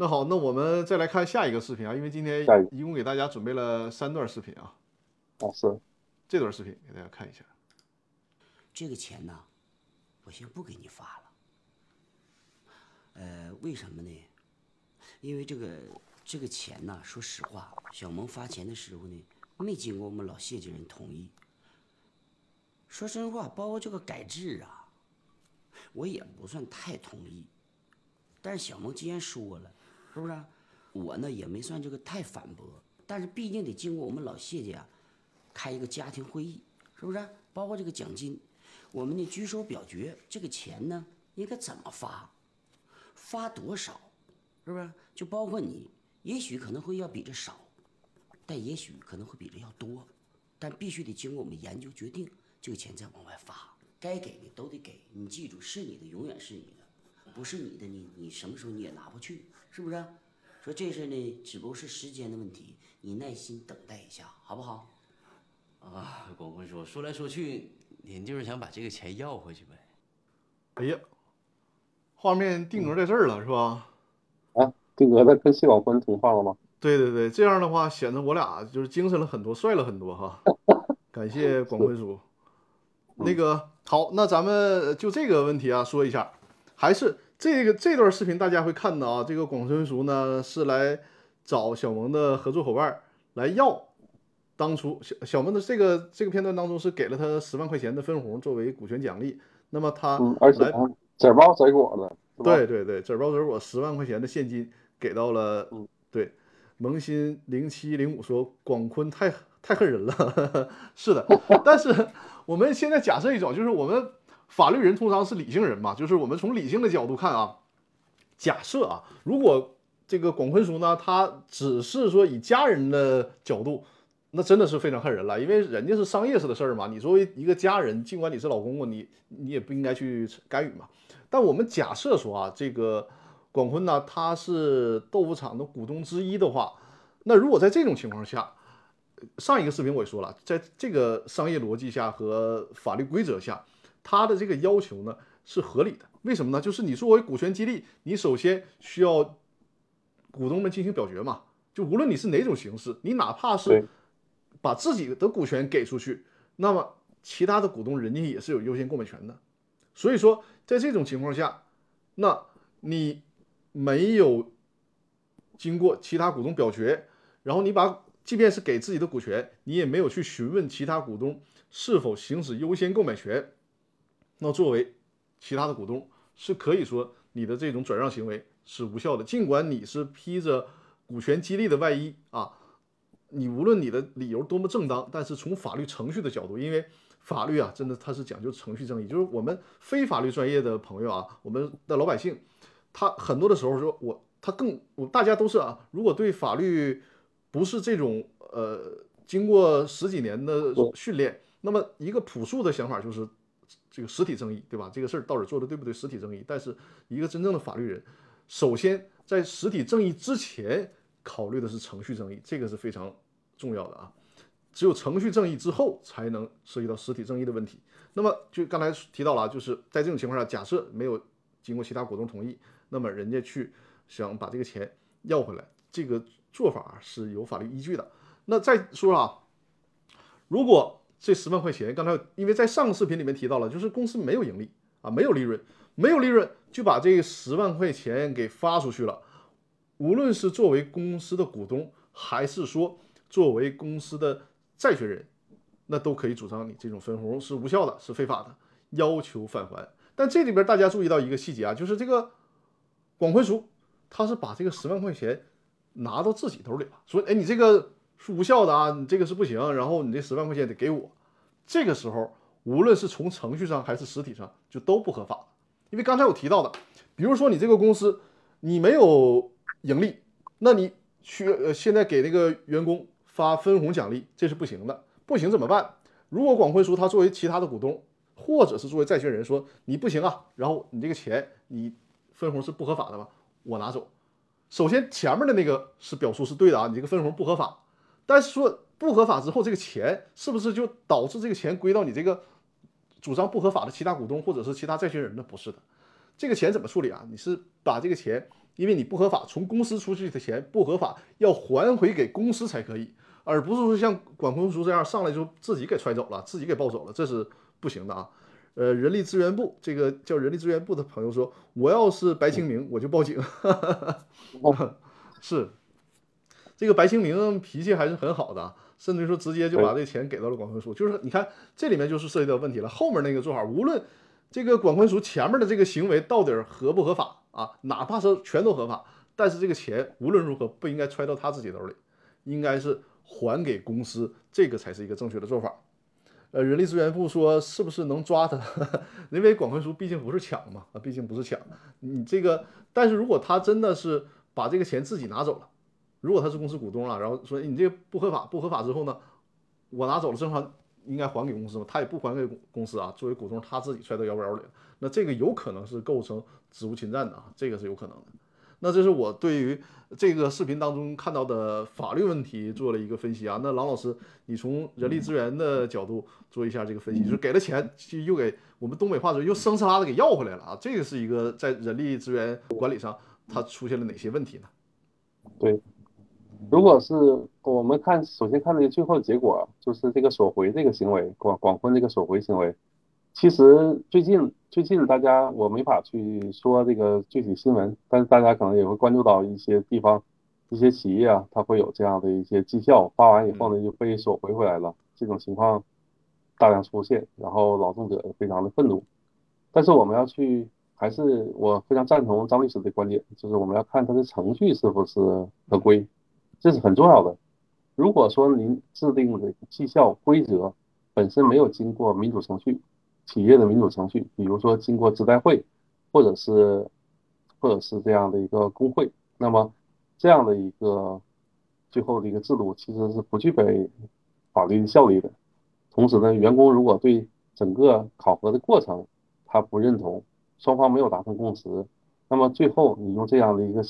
那好，那我们再来看下一个视频啊，因为今天一共给大家准备了三段视频啊，啊，是，这段视频给大家看一下。这个钱呢，我先不给你发了。呃，为什么呢？因为这个这个钱呢，说实话，小萌发钱的时候呢，没经过我们老谢家人同意。说真话，包括这个改制啊，我也不算太同意。但是小萌既然说了，是不是？我呢也没算这个太反驳，但是毕竟得经过我们老谢家开一个家庭会议，是不是？包括这个奖金，我们呢举手表决，这个钱呢应该怎么发，发多少，是不是？就包括你，也许可能会要比这少，但也许可能会比这要多，但必须得经过我们研究决定，这个钱再往外发，该给的都得给。你记住，是你的永远是你的，不是你的你你什么时候你也拿不去，是不是？说这事呢，只不过是时间的问题，你耐心等待一下，好不好？啊，广坤说说来说去，您就是想把这个钱要回去呗？哎呀，画面定格在这儿了，是吧？啊，定格在跟谢广坤同框了吗？对对对，这样的话显得我俩就是精神了很多，帅了很多哈。感谢广坤叔。那个好，那咱们就这个问题啊说一下，还是这个这段视频大家会看到啊，这个广坤叔呢是来找小萌的合作伙伴来要。当初小小萌的这个这个片段当中是给了他十万块钱的分红作为股权奖励，那么他嗯，而且来啊，籽包水果的，对对对，纸包水果十万块钱的现金给到了，嗯。对，萌新零七零五说广坤太太恨人了，是的，但是我们现在假设一种，就是我们法律人通常是理性人嘛，就是我们从理性的角度看啊，假设啊，如果这个广坤叔呢，他只是说以家人的角度。那真的是非常恨人了，因为人家是商业式的事儿嘛。你作为一个家人，尽管你是老公公，你你也不应该去干预嘛。但我们假设说啊，这个广坤呢，他是豆腐厂的股东之一的话，那如果在这种情况下，上一个视频我也说了，在这个商业逻辑下和法律规则下，他的这个要求呢是合理的。为什么呢？就是你作为股权激励，你首先需要股东们进行表决嘛。就无论你是哪种形式，你哪怕是把自己的股权给出去，那么其他的股东人家也是有优先购买权的。所以说，在这种情况下，那你没有经过其他股东表决，然后你把即便是给自己的股权，你也没有去询问其他股东是否行使优先购买权，那作为其他的股东是可以说你的这种转让行为是无效的，尽管你是披着股权激励的外衣啊，你无论你的理由多么正当，但是从法律程序的角度，因为法律啊，真的它是讲究程序正义，就是我们非法律专业的朋友啊，我们的老百姓，他很多的时候说我他更我大家都是啊，如果对法律不是这种呃经过十几年的训练，那么一个朴素的想法就是这个实体正义，对吧？这个事儿到底做的对不对？实体正义，但是一个真正的法律人，首先在实体正义之前考虑的是程序正义，这个是非常重要的啊。只有程序正义之后，才能涉及到实体正义的问题。那么就刚才提到了，就是在这种情况下，假设没有经过其他股东同意，那么人家去想把这个钱要回来，这个做法是有法律依据的。那再说啊，如果这十万块钱，刚才因为在上个视频里面提到了，就是公司没有盈利啊，没有利润，没有利润就把这十万块钱给发出去了。无论是作为公司的股东，还是说作为公司的债权人，那都可以主张你这种分红是无效的，是非法的，要求返还。但这里边大家注意到一个细节啊，就是这个广坤叔他是把这个十万块钱拿到自己兜里了，说哎你这个是无效的啊，你这个是不行，然后你这十万块钱得给我。这个时候无论是从程序上还是实体上就都不合法，因为刚才我提到的，比如说你这个公司你没有盈利，那你去呃现在给那个员工发分红奖励，这是不行的，不行怎么办？如果广坤叔他作为其他的股东。或者是作为债权人说你不行啊，然后你这个钱你分红是不合法的吧？我拿走。首先前面的那个是表述是对的啊，你这个分红不合法。但是说不合法之后，这个钱是不是就导致这个钱归到你这个主张不合法的其他股东或者是其他债权人呢？不是的，这个钱怎么处理啊？你是把这个钱，因为你不合法从公司出去的钱不合法，要还回给公司才可以，而不是说像管控叔这样上来就自己给揣走了，自己给抱走了，这是。不行的啊，呃，人力资源部这个叫人力资源部的朋友说，我要是白清明，我就报警。是，这个白清明脾气还是很好的，甚至于说直接就把这钱给到了广坤叔。就是你看这里面就是涉及到问题了，后面那个做法，无论这个广坤叔前面的这个行为到底合不合法啊，哪怕是全都合法，但是这个钱无论如何不应该揣到他自己兜里，应该是还给公司，这个才是一个正确的做法。呃，人力资源部说是不是能抓他？因为广坤叔毕竟不是抢嘛，啊，毕竟不是抢。你这个，但是如果他真的是把这个钱自己拿走了，如果他是公司股东了，然后说你这个不合法，不合法之后呢，我拿走了，正常应该还给公司嘛？他也不还给公司啊，作为股东他自己揣到腰包里了，那这个有可能是构成职务侵占的啊，这个是有可能的。那这是我对于这个视频当中看到的法律问题做了一个分析啊。那郎老师，你从人力资源的角度做一下这个分析，就是给了钱，就又给我们东北话说又生哧拉的给要回来了啊。这个是一个在人力资源管理上它出现了哪些问题呢？对，如果是我们看，首先看这个最后的结果，就是这个索回这个行为，广广坤这个索回行为。其实最近最近大家我没法去说这个具体新闻，但是大家可能也会关注到一些地方一些企业啊，它会有这样的一些绩效发完以后呢，就被索回回来了，这种情况大量出现，然后劳动者非常的愤怒。但是我们要去，还是我非常赞同张律师的观点，就是我们要看它的程序是不是合规，这是很重要的。如果说您制定的绩效规则本身没有经过民主程序，企业的民主程序，比如说经过职代会，或者是，或者是这样的一个工会，那么这样的一个最后的一个制度其实是不具备法律效力的。同时呢，员工如果对整个考核的过程他不认同，双方没有达成共识，那么最后你用这样的一个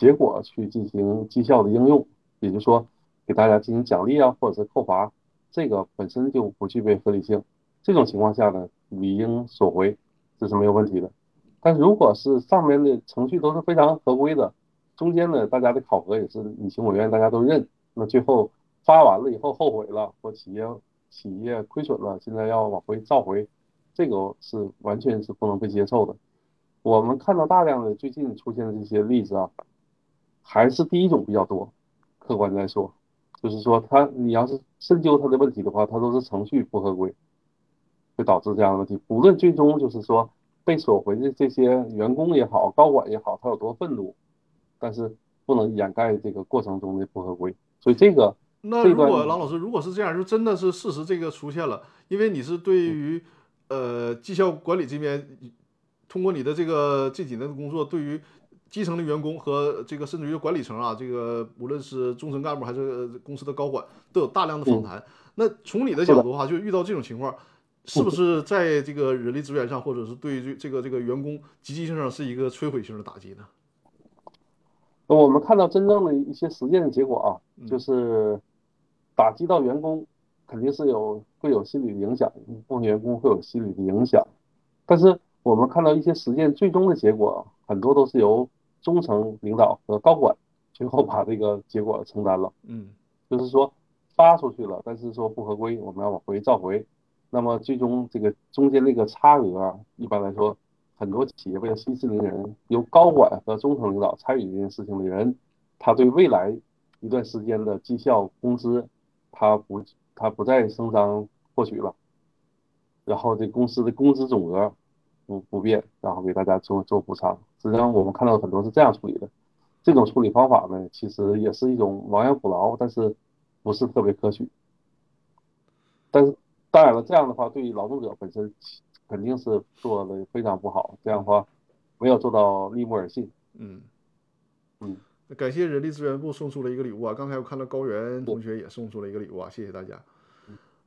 结果去进行绩效的应用，也就是说给大家进行奖励啊，或者是扣罚，这个本身就不具备合理性。这种情况下呢？理应索回，这是没有问题的。但如果是上面的程序都是非常合规的，中间呢大家的考核也是你情我愿，大家都认，那最后发完了以后后悔了，或企业企业亏损了，现在要往回召回，这个是完全是不能被接受的。我们看到大量的最近出现的这些例子啊，还是第一种比较多。客观来说，就是说他你要是深究他的问题的话，他都是程序不合规。会导致这样的问题，无论最终就是说被索回的这些员工也好，高管也好，他有多愤怒，但是不能掩盖这个过程中的不合规。所以这个，那如果郎老师如果是这样，就真的是事实这个出现了，因为你是对于呃绩效管理这边，通过你的这个这几年的工作，对于基层的员工和这个甚至于管理层啊，这个无论是中层干部还是公司的高管，都有大量的访谈。那从你的角度的话，就遇到这种情况。是不是在这个人力资源上，或者是对于这个这个员工积极性上是一个摧毁性的打击呢？我们看到真正的一些实践的结果啊，就是打击到员工，肯定是有会有心理影响，部分员工会有心理的影响。但是我们看到一些实践最终的结果，很多都是由中层领导和高管最后把这个结果承担了。嗯，就是说发出去了，但是说不合规，我们要往回召回。那么最终这个中间那个差额啊，一般来说，很多企业为了息事宁人，由高管和中层领导参与这件事情的人，他对未来一段时间的绩效工资，他不他不再声张获取了，然后这公司的工资总额不不变，然后给大家做做补偿。实际上我们看到很多是这样处理的，这种处理方法呢，其实也是一种亡羊补牢，但是不是特别可取。但是当然了，这样的话对于劳动者本身肯定是做的非常不好，这样的话没有做到利木尔信。嗯嗯，感谢人力资源部送出了一个礼物啊！刚才我看到高原同学也送出了一个礼物啊，谢谢大家。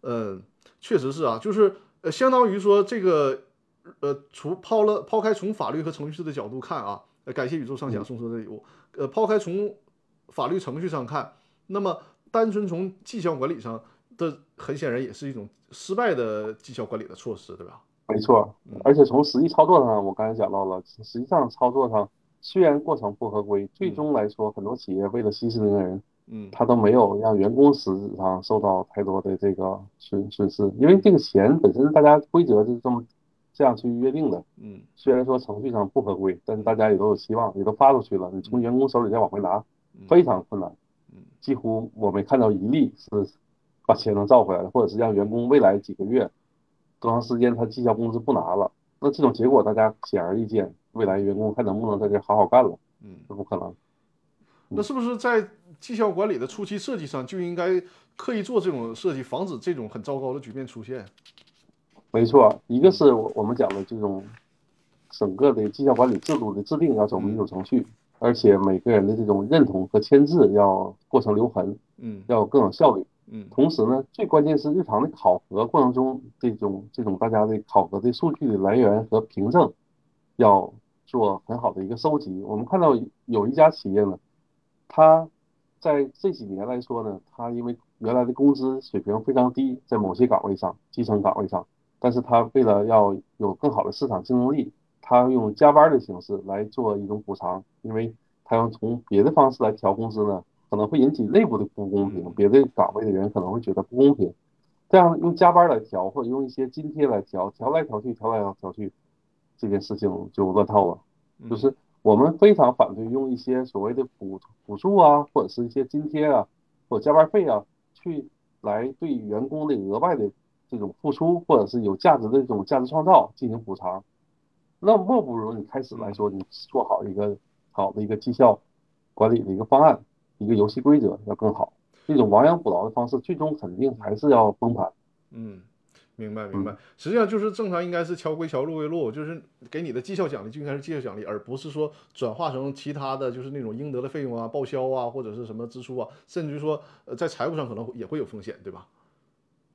嗯，确实是啊，就是呃，相当于说这个呃，除抛了抛开从法律和程序的角度看啊，呃感谢宇宙上想送出的礼物。呃，抛开从法律程序上看，那么单纯从绩效管理上的，很显然也是一种失败的绩效管理的措施，对吧？没错，而且从实际操作上，我刚才讲到了，实际上操作上虽然过程不合规，最终来说，很多企业为了息事宁人，嗯他都没有让员工实质上受到太多的这个损损失，因为这个钱本身大家规则就是这么这样去约定的。嗯虽然说程序上不合规，但是大家也都有希望，也都发出去了，你从员工手里再往回拿，嗯非常困难嗯。几乎我没看到一例是把钱能造回来的，或者是让员工未来几个月多长时间他绩效工资不拿了，那这种结果大家显而易见，未来员工还能不能在这好好干了？嗯。这不可能。那是不是在绩效管理的初期设计上就应该刻意做这种设计，防止这种很糟糕的局面出现？没错，一个是我我们讲的这种整个的绩效管理制度的制定要走民主程序，而且每个人的这种认同和签字要过程留痕，嗯要更有效率。嗯同时呢，最关键是日常的考核过程中，这种这种大家的考核的数据的来源和凭证，要做很好的一个收集。我们看到有一家企业呢，它在这几年来说呢，它因为原来的工资水平非常低，在某些岗位上，基层岗位上，但是他为了要有更好的市场竞争力，他用加班的形式来做一种补偿，因为他要从别的方式来调工资呢，可能会引起内部的不公平，别的岗位的人可能会觉得不公平。这样用加班来调，或者用一些津贴来调，调来调去，调来调去，这件事情就乱套了。就是我们非常反对用一些所谓的补补助啊，或者是一些津贴啊，或者加班费啊，去来对员工的额外的这种付出，或者是有价值的这种价值创造进行补偿。那莫不如你开始来说，你做好一个好的一个绩效管理的一个方案，一个游戏规则要更好。这种亡羊补牢的方式，最终肯定还是要崩盘。嗯，明白明白。实际上就是正常应该是桥归桥，路归路，就是给你的绩效奖励就应该是绩效奖励，而不是说转化成其他的就是那种应得的费用啊、报销啊，或者是什么支出啊，甚至于说呃在财务上可能也会有风险，对吧？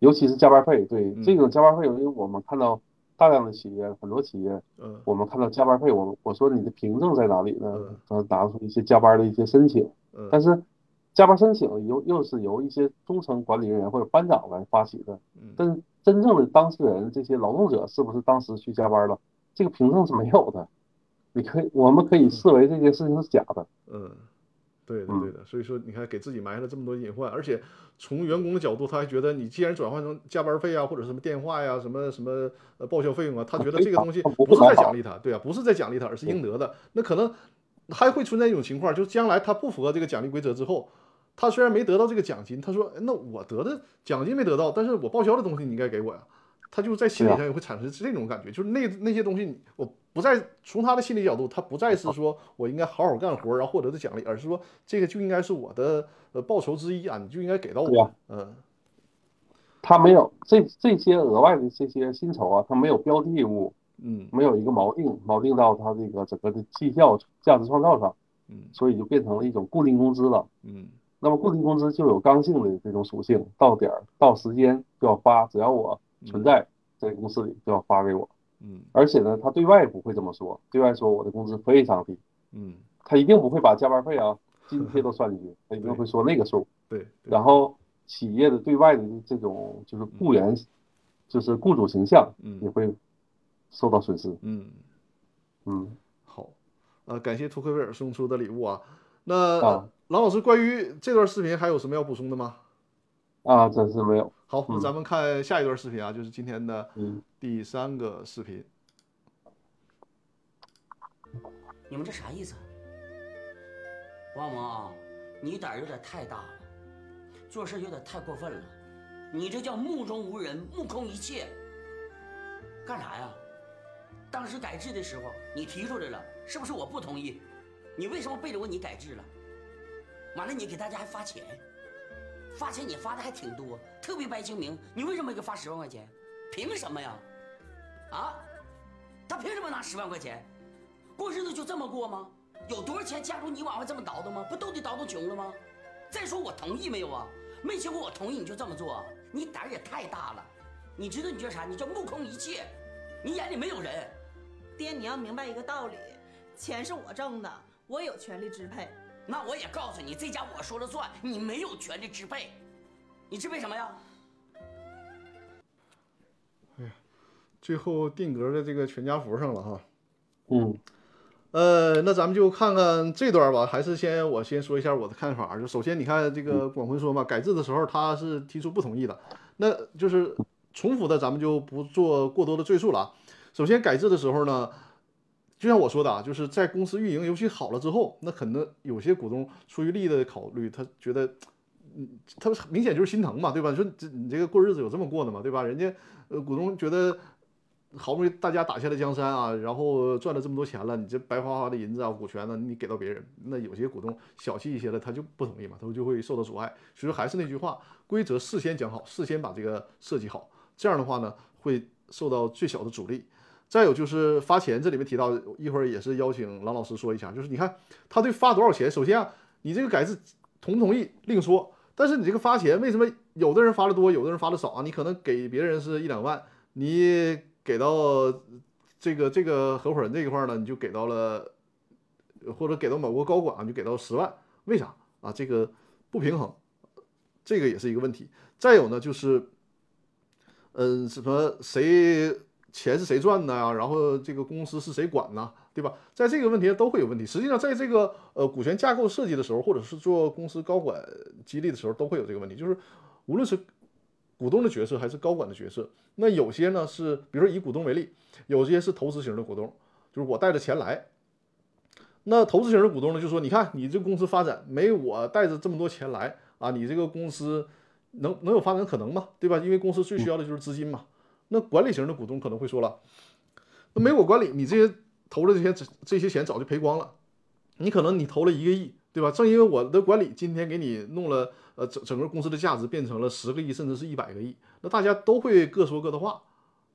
尤其是加班费，对嗯这种加班费，因为我们看到大量的企业，很多企业，嗯我们看到加班费，我我说你的凭证在哪里呢嗯？他拿出一些加班的一些申请，嗯但是加班申请由又是由一些中层管理人员或者班长来发起的，嗯但是真正的当事人这些劳动者是不是当时去加班了？这个凭证是没有的，你可以我们可以视为这件事情是假的。嗯，对的嗯对的，所以说你看给自己埋了这么多隐患，而且从员工的角度，他还觉得你既然转换成加班费啊，或者什么电话呀、什么什么呃报销费用啊，他觉得这个东西不不是在奖励他，对啊，不是在奖励他，而是应得的。那可能还会存在一种情况，就是将来他不符合这个奖励规则之后，他虽然没得到这个奖金，他说哎那我得的奖金没得到，但是我报销的东西你应该给我呀。他就在心理上也会产生这种感觉，就是那那些东西你，我不再从他的心理角度，他不再是说我应该好好干活然后获得的奖励，而是说这个就应该是我的呃报酬之一啊，你就应该给到我啊，嗯他没有这这些额外的这些薪酬啊，他没有标的物，嗯没有一个锚定，锚定到他这个整个的绩效价值创造上，嗯所以就变成了一种固定工资了。嗯那么固定工资就有刚性的这种属性，到点儿到时间就要发，只要我存在这个公司里就要发给我。嗯。而且呢，他对外不会这么说，对外说我的工资非常低，嗯，他一定不会把加班费啊、津贴都算进去，他一定会说那个数。对，对。然后企业的对外的这种就是雇员，就是雇主形象嗯。也嗯会受到损失。嗯。嗯，好，呃，感谢图克威尔送出的礼物啊。那、啊。郎老师关于这段视频还有什么要补充的吗？啊，暂时没有。好，那咱们看下一段视频啊，就是今天的嗯第三个视频。你们这啥意思？王蒙啊，你胆儿有点太大了，做事有点太过分了。你这叫目中无人，目空一切。干啥呀？当时改制的时候你提出来了，是不是我不同意？你为什么背着我你改制了？完了，你给大家还发钱，发钱你发的还挺多，特别白清明，你为什么给发十万块钱？凭什么呀？啊？他凭什么拿十万块钱？过日子就这么过吗？有多少钱家住你往外这么倒腾吗？不都得倒腾穷了吗？再说我同意没有啊？没经过我同意你就这么做，你胆儿也太大了。你知道你叫啥？你叫目空一切，你眼里没有人。爹，你要明白一个道理，钱是我挣的，我有权利支配。那我也告诉你，这家我说了算，你没有权利支配。你支配什么呀？哎呀最后定格在这个全家福上了哈。嗯呃，那咱们就看看这段吧，还是先我先说一下我的看法。就首先，你看这个广坤说嘛，改制的时候他是提出不同意的，那就是重复的，咱们就不做过多的赘述了啊。首先，改制的时候呢，就像我说的啊，就是在公司运营尤其好了之后，那可能有些股东出于利益的考虑，他觉得，嗯，他明显就是心疼嘛，对吧？你说这你这个过日子有这么过的吗？对吧？人家呃股东觉得。好不容易大家打下了江山啊，然后赚了这么多钱了，你这白花花的银子啊、股权呢，你给到别人，那有些股东小气一些的，他就不同意嘛，他就会受到阻碍。所以说还是那句话，规则事先讲好，事先把这个设计好，这样的话呢，会受到最小的阻力。再有就是发钱，这里面提到，一会儿也是邀请郎老师说一下，就是你看他对发多少钱，首先啊，你这个改制同不同意另说，但是你这个发钱，为什么有的人发的多，有的人发的少啊？你可能给别人是一两万，你。给到这个这个合伙人这一块呢，你就给到了，或者给到某个高管就给到十万，为啥啊？这个不平衡，这个也是一个问题。再有呢，就是，嗯，什么谁钱是谁赚的呀？然后这个公司是谁管呢？对吧？在这个问题上都会有问题。实际上，在这个呃股权架构设计的时候，或者是做公司高管激励的时候，都会有这个问题。就是无论是股东的角色还是高管的角色，那有些呢是，比如说以股东为例，有些是投资型的股东，就是我带着钱来。那投资型的股东呢，就说你看你这公司发展没我带着这么多钱来啊，你这个公司能能有发展可能吗？对吧？因为公司最需要的就是资金嘛。那管理型的股东可能会说了，那没我管理，你这些投的这些这些钱早就赔光了。你可能你投了一个亿，对吧？正因为我的管理今天给你弄了。呃，整整个公司的价值变成了十个亿，甚至是一百个亿，那大家都会各说各的话，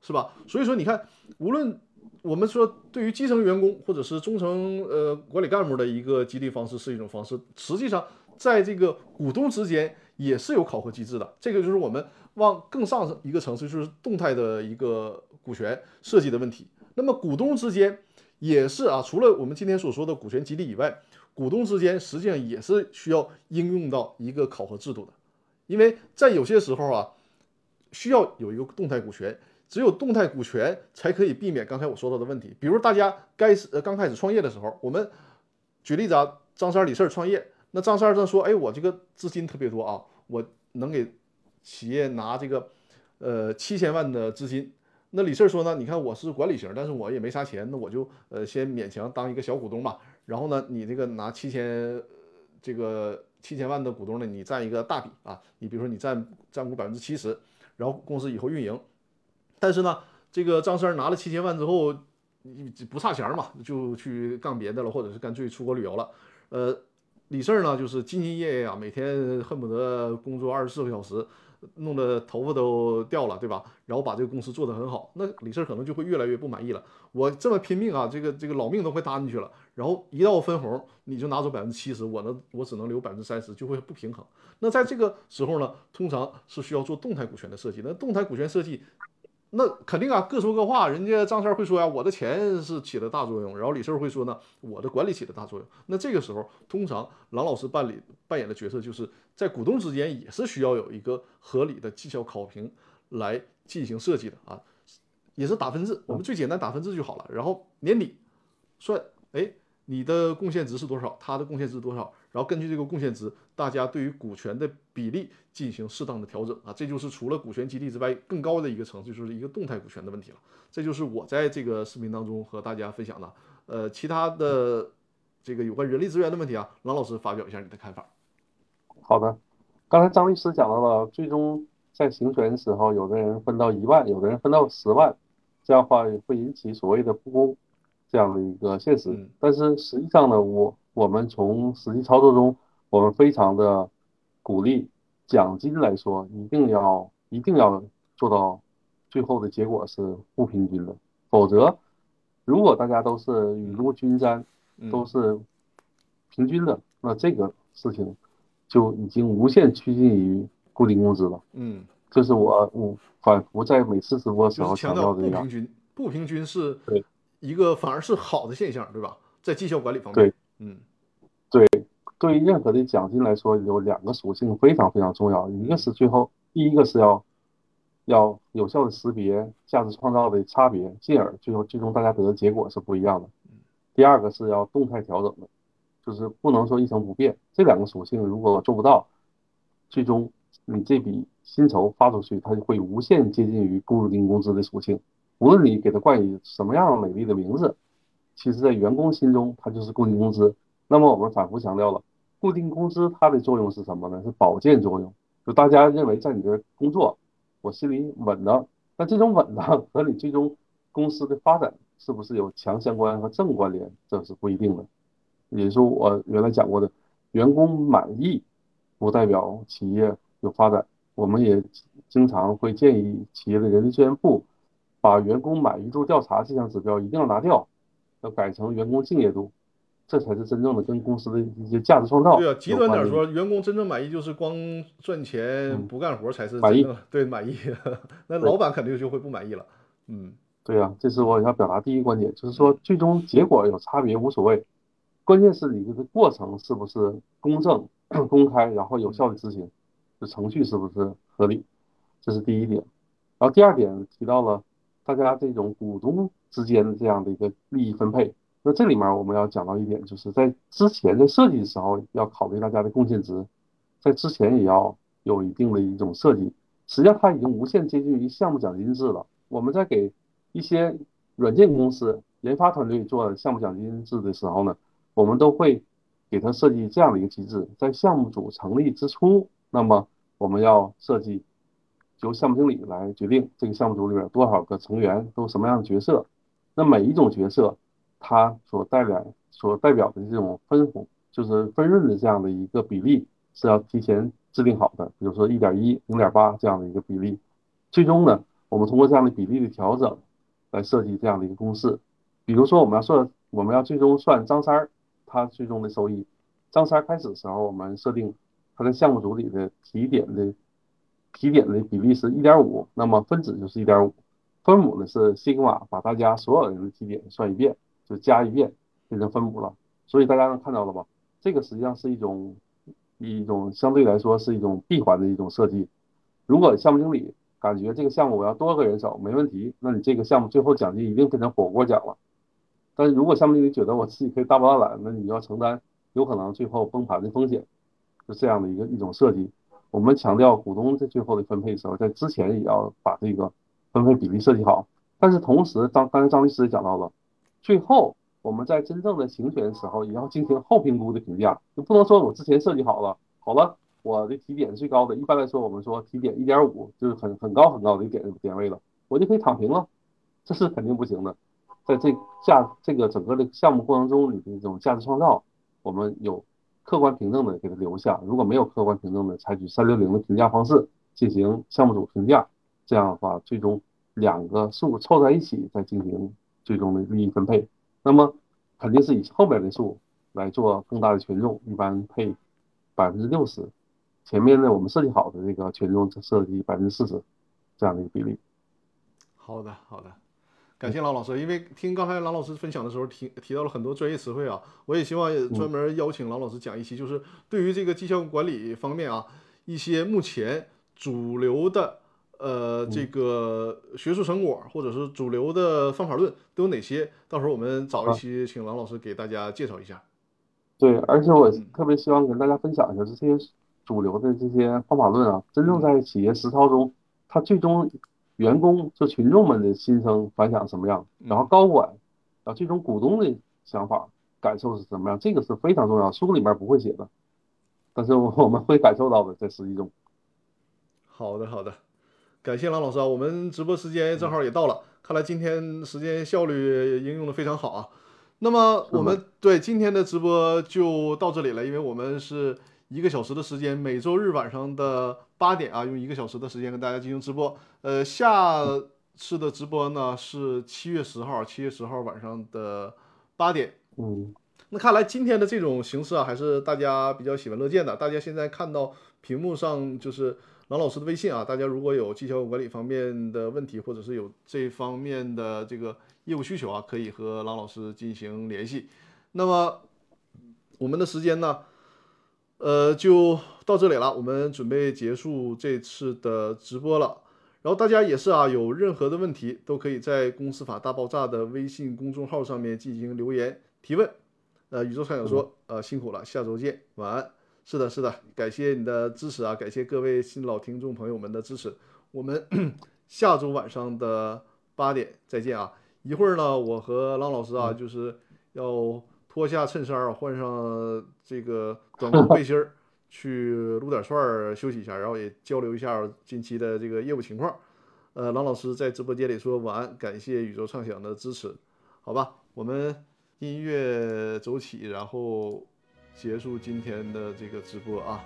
是吧？所以说，你看，无论我们说对于基层员工或者是中层呃管理干部的一个激励方式是一种方式，实际上在这个股东之间也是有考核机制的。这个就是我们往更上一个层次，就是动态的一个股权设计的问题。那么股东之间也是啊，除了我们今天所说的股权激励以外。股东之间实际上也是需要应用到一个考核制度的，因为在有些时候啊，需要有一个动态股权，只有动态股权才可以避免刚才我说到的问题。比如大家该呃刚开始创业的时候，我们举例子啊，张三李四创业，那张三他说，哎，我这个资金特别多啊，我能给企业拿这个呃七千万的资金。那李四说呢，你看我是管理型，但是我也没啥钱，那我就呃先勉强当一个小股东吧。然后呢，你这个拿七千，这个七千万的股东呢，你占一个大笔啊，你比如说你占占股百分之七十，然后公司以后运营，但是呢，这个张三拿了七千万之后，你不差钱嘛，就去干别的了，或者是干脆出国旅游了。呃，李四呢，就是兢兢业业啊，每天恨不得工作二十四个小时。弄得头发都掉了，对吧？然后把这个公司做得很好，那李四可能就会越来越不满意了。我这么拼命啊，这个这个老命都快搭进去了，然后一到分红，你就拿走百分之七十，我呢，我只能留百分之三十，就会不平衡。那在这个时候呢，通常是需要做动态股权的设计。那动态股权设计。那肯定啊，各说各话。人家张三会说呀，我的钱是起了大作用，然后李四会说呢，我的管理起了大作用。那这个时候，通常郎老师办理扮演的角色，就是在股东之间也是需要有一个合理的绩效考评来进行设计的啊，也是打分制。我们最简单打分制就好了。然后年底算，哎，你的贡献值是多少，他的贡献值多少，然后根据这个贡献值，大家对于股权的比例进行适当的调整啊，这就是除了股权激励之外更高的一个层次，就是一个动态股权的问题了。这就是我在这个视频当中和大家分享的。呃，其他的这个有关人力资源的问题啊，郎老师发表一下你的看法。好的，刚才张律师讲到了，最终在行权的时候，有的人分到一万，有的人分到十万，这样的话会引起所谓的不公这样的一个现实。嗯但是实际上呢，我我们从实际操作中，我们非常的鼓励奖金来说，一定要一定要做到最后的结果是不平均的，否则如果大家都是雨露均沾，嗯都是平均的，那这个事情就已经无限趋近于固定工资了。嗯，这是我我反复在每次直播时候强调强调的一个不平均，不平均是一个反而是好的现象，对吧？在绩效管理方面对，嗯对对于任何的奖金来说，有两个属性非常非常重要，一个是最后第一个是要要有效的识别价值创造的差别，进而最后最终大家得的结果是不一样的。第二个是要动态调整的，就是不能说一成不变。这两个属性如果做不到，最终你这笔薪酬发出去，它就会无限接近于固定工资的属性。无论你给它冠以什么样美丽的名字，其实在员工心中它就是固定工资。那么我们反复强调了，固定工资它的作用是什么呢？是保健作用。就大家认为在你这工作，我心里稳当，那这种稳当和你最终公司的发展是不是有强相关和正关联，这是不一定的。也就是我原来讲过的，员工满意不代表企业有发展。我们也经常会建议企业的人力资源部把员工满意度调查这项指标一定要拿掉，要改成员工敬业度，这才是真正的跟公司的一些价值创造对啊，极端点说，员工真正满意就是光赚钱嗯不干活才是满意对满意，那老板肯定就会不满意了。嗯对啊、这是我要表达第一观点，就是说最终结果有差别无所谓，关键是你这个过程是不是公正、公开，然后有效的执行，这程序是不是合理，这是第一点。然后第二点提到了大家这种股东之间的这样的一个利益分配，那这里面我们要讲到一点，就是在之前在设计的时候要考虑大家的贡献值，在之前也要有一定的一种设计。实际上它已经无限接近于项目奖金制了。我们在给一些软件公司、研发团队做项目奖金制的时候呢，我们都会给它设计这样的一个机制：在项目组成立之初，那么我们要设计由项目经理来决定这个项目组里边多少个成员，都什么样的角色。那每一种角色，它所代表所代表的这种分红，就是分润的这样的一个比例，是要提前制定好的，比如说一点一、零点八这样的一个比例。最终呢，我们通过这样的比例的调整，来设计这样的一个公式。比如说，我们要算，我们要最终算张三儿他最终的收益。张三儿开始的时候，我们设定他在项目组里的提点的提点的比例是一点五，那么分子就是一点五，分母呢是西格玛，把大家所有人的基点算一遍，就加一遍变成分母了。所以大家能看到了吧？这个实际上是一种一种相对来说是一种闭环的一种设计。如果项目经理感觉这个项目我要多个人手没问题，那你这个项目最后奖金一定变成火锅奖了。但是如果项目经理觉得我自己可以大包大揽，那你要承担有可能最后崩盘的风险，是这样的一个一种设计。我们强调股东在最后的分配的时候，在之前也要把这个分配比例设计好。但是同时，张刚才张律师也讲到了，最后我们在真正的行权的时候，也要进行后评估的评价，就不能说我之前设计好了，好了，我的提点是最高的，一般来说我们说提点一点五就是很很高很高的一点点位了，我就可以躺平了，这是肯定不行的。在这价这个整个的项目过程中，你的这种价值创造，我们有客观凭证的给它留下，如果没有客观凭证的，采取三六零的评价方式进行项目组评价，这样的话，最终两个数凑在一起再进行最终的利益分配。那么肯定是以后边的数来做更大的权重，一般配百分之六十，前面呢我们设计好的这个权重设计百分之四十这样的一个比例。好的，好的，感谢郎老师。因为听刚才郎老师分享的时候提提到了很多专业词汇啊，我也希望也专门邀请郎老师讲一期，就是对于这个绩效管理方面啊，一些目前主流的呃这个学术成果或者是主流的方法论都有哪些？到时候我们找一期请郎老师给大家介绍一下。对，而且我特别希望跟大家分享一下，就这些主流的这些方法论啊，真正在企业实操中，它最终员工就群众们的心声反响什么样，然后高管然后最终股东的想法感受是什么样，这个是非常重要，书里面不会写的，但是我们会感受到的，在实际中。好的，好的，感谢郎老师啊，我们直播时间正好也到了，看来今天时间效率应用的非常好啊。那么我们对今天的直播就到这里了，因为我们是一个小时的时间，每周日晚上的八点啊，用一个小时的时间跟大家进行直播。呃，下次的直播呢是七月十号，七月十号晚上的八点。嗯，那看来今天的这种形式啊，还是大家比较喜闻乐见的。大家现在看到屏幕上就是郎老师的微信啊，大家如果有绩效管理方面的问题，或者是有这方面的这个业务需求啊，可以和郎老师进行联系。那么我们的时间呢，呃，就到这里了，我们准备结束这次的直播了。然后大家也是啊，有任何的问题都可以在《公司法大爆炸》的微信公众号上面进行留言提问。呃，宇宙畅想说，呃，辛苦了，下周见，晚安。是的，是的，感谢你的支持啊，感谢各位新老听众朋友们的支持。我们 下周晚上的八点再见啊！一会儿呢，我和郎老师啊，就是要脱下衬衫儿，换上这个短裤背心儿，去撸点串儿休息一下，然后也交流一下近期的这个业务情况。呃，郎老师在直播间里说晚安，感谢宇宙畅想的支持，好吧，我们音乐走起，然后结束今天的这个直播啊。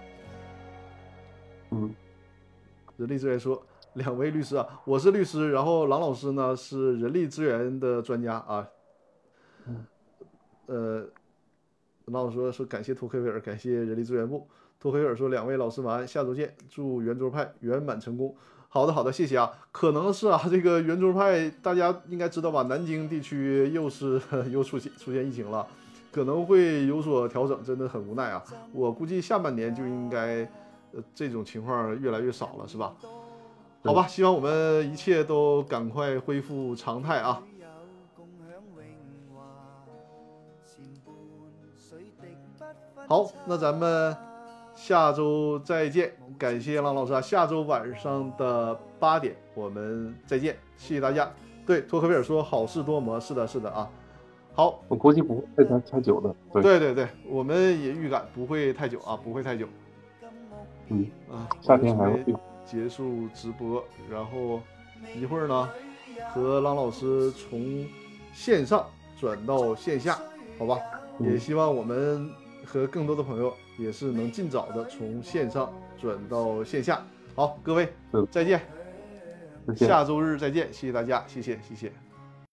嗯，人力资源说，两位律师啊，我是律师，然后郎老师呢是人力资源的专家啊。呃，郎老师说说感谢托克维尔，感谢人力资源部。托克维尔说两位老师晚安，下周见，祝圆桌派圆满成功。好的，好的，谢谢啊。可能是啊，这个圆桌派大家应该知道吧？南京地区又是 又出现出现疫情了，可能会有所调整，真的很无奈啊。我估计下半年就应该，呃，这种情况越来越少了，是吧？好吧，希望我们一切都赶快恢复常态啊。好，那咱们下周再见，感谢郎老师啊，下周晚上的八点我们再见，谢谢大家。对，托克维尔说好事多磨，是的，是的啊。好，我估计不会太太久的。对，对对对，我们也预感不会太久啊，不会太久嗯，啊。夏天還會我們準備結束直播，然后一会儿呢，和郎老师从线上转到线下，好吧？嗯也希望我们和更多的朋友也是能尽早的从线上转到线下。好，各位嗯再见，下周日再见，谢谢大家，謝謝謝謝。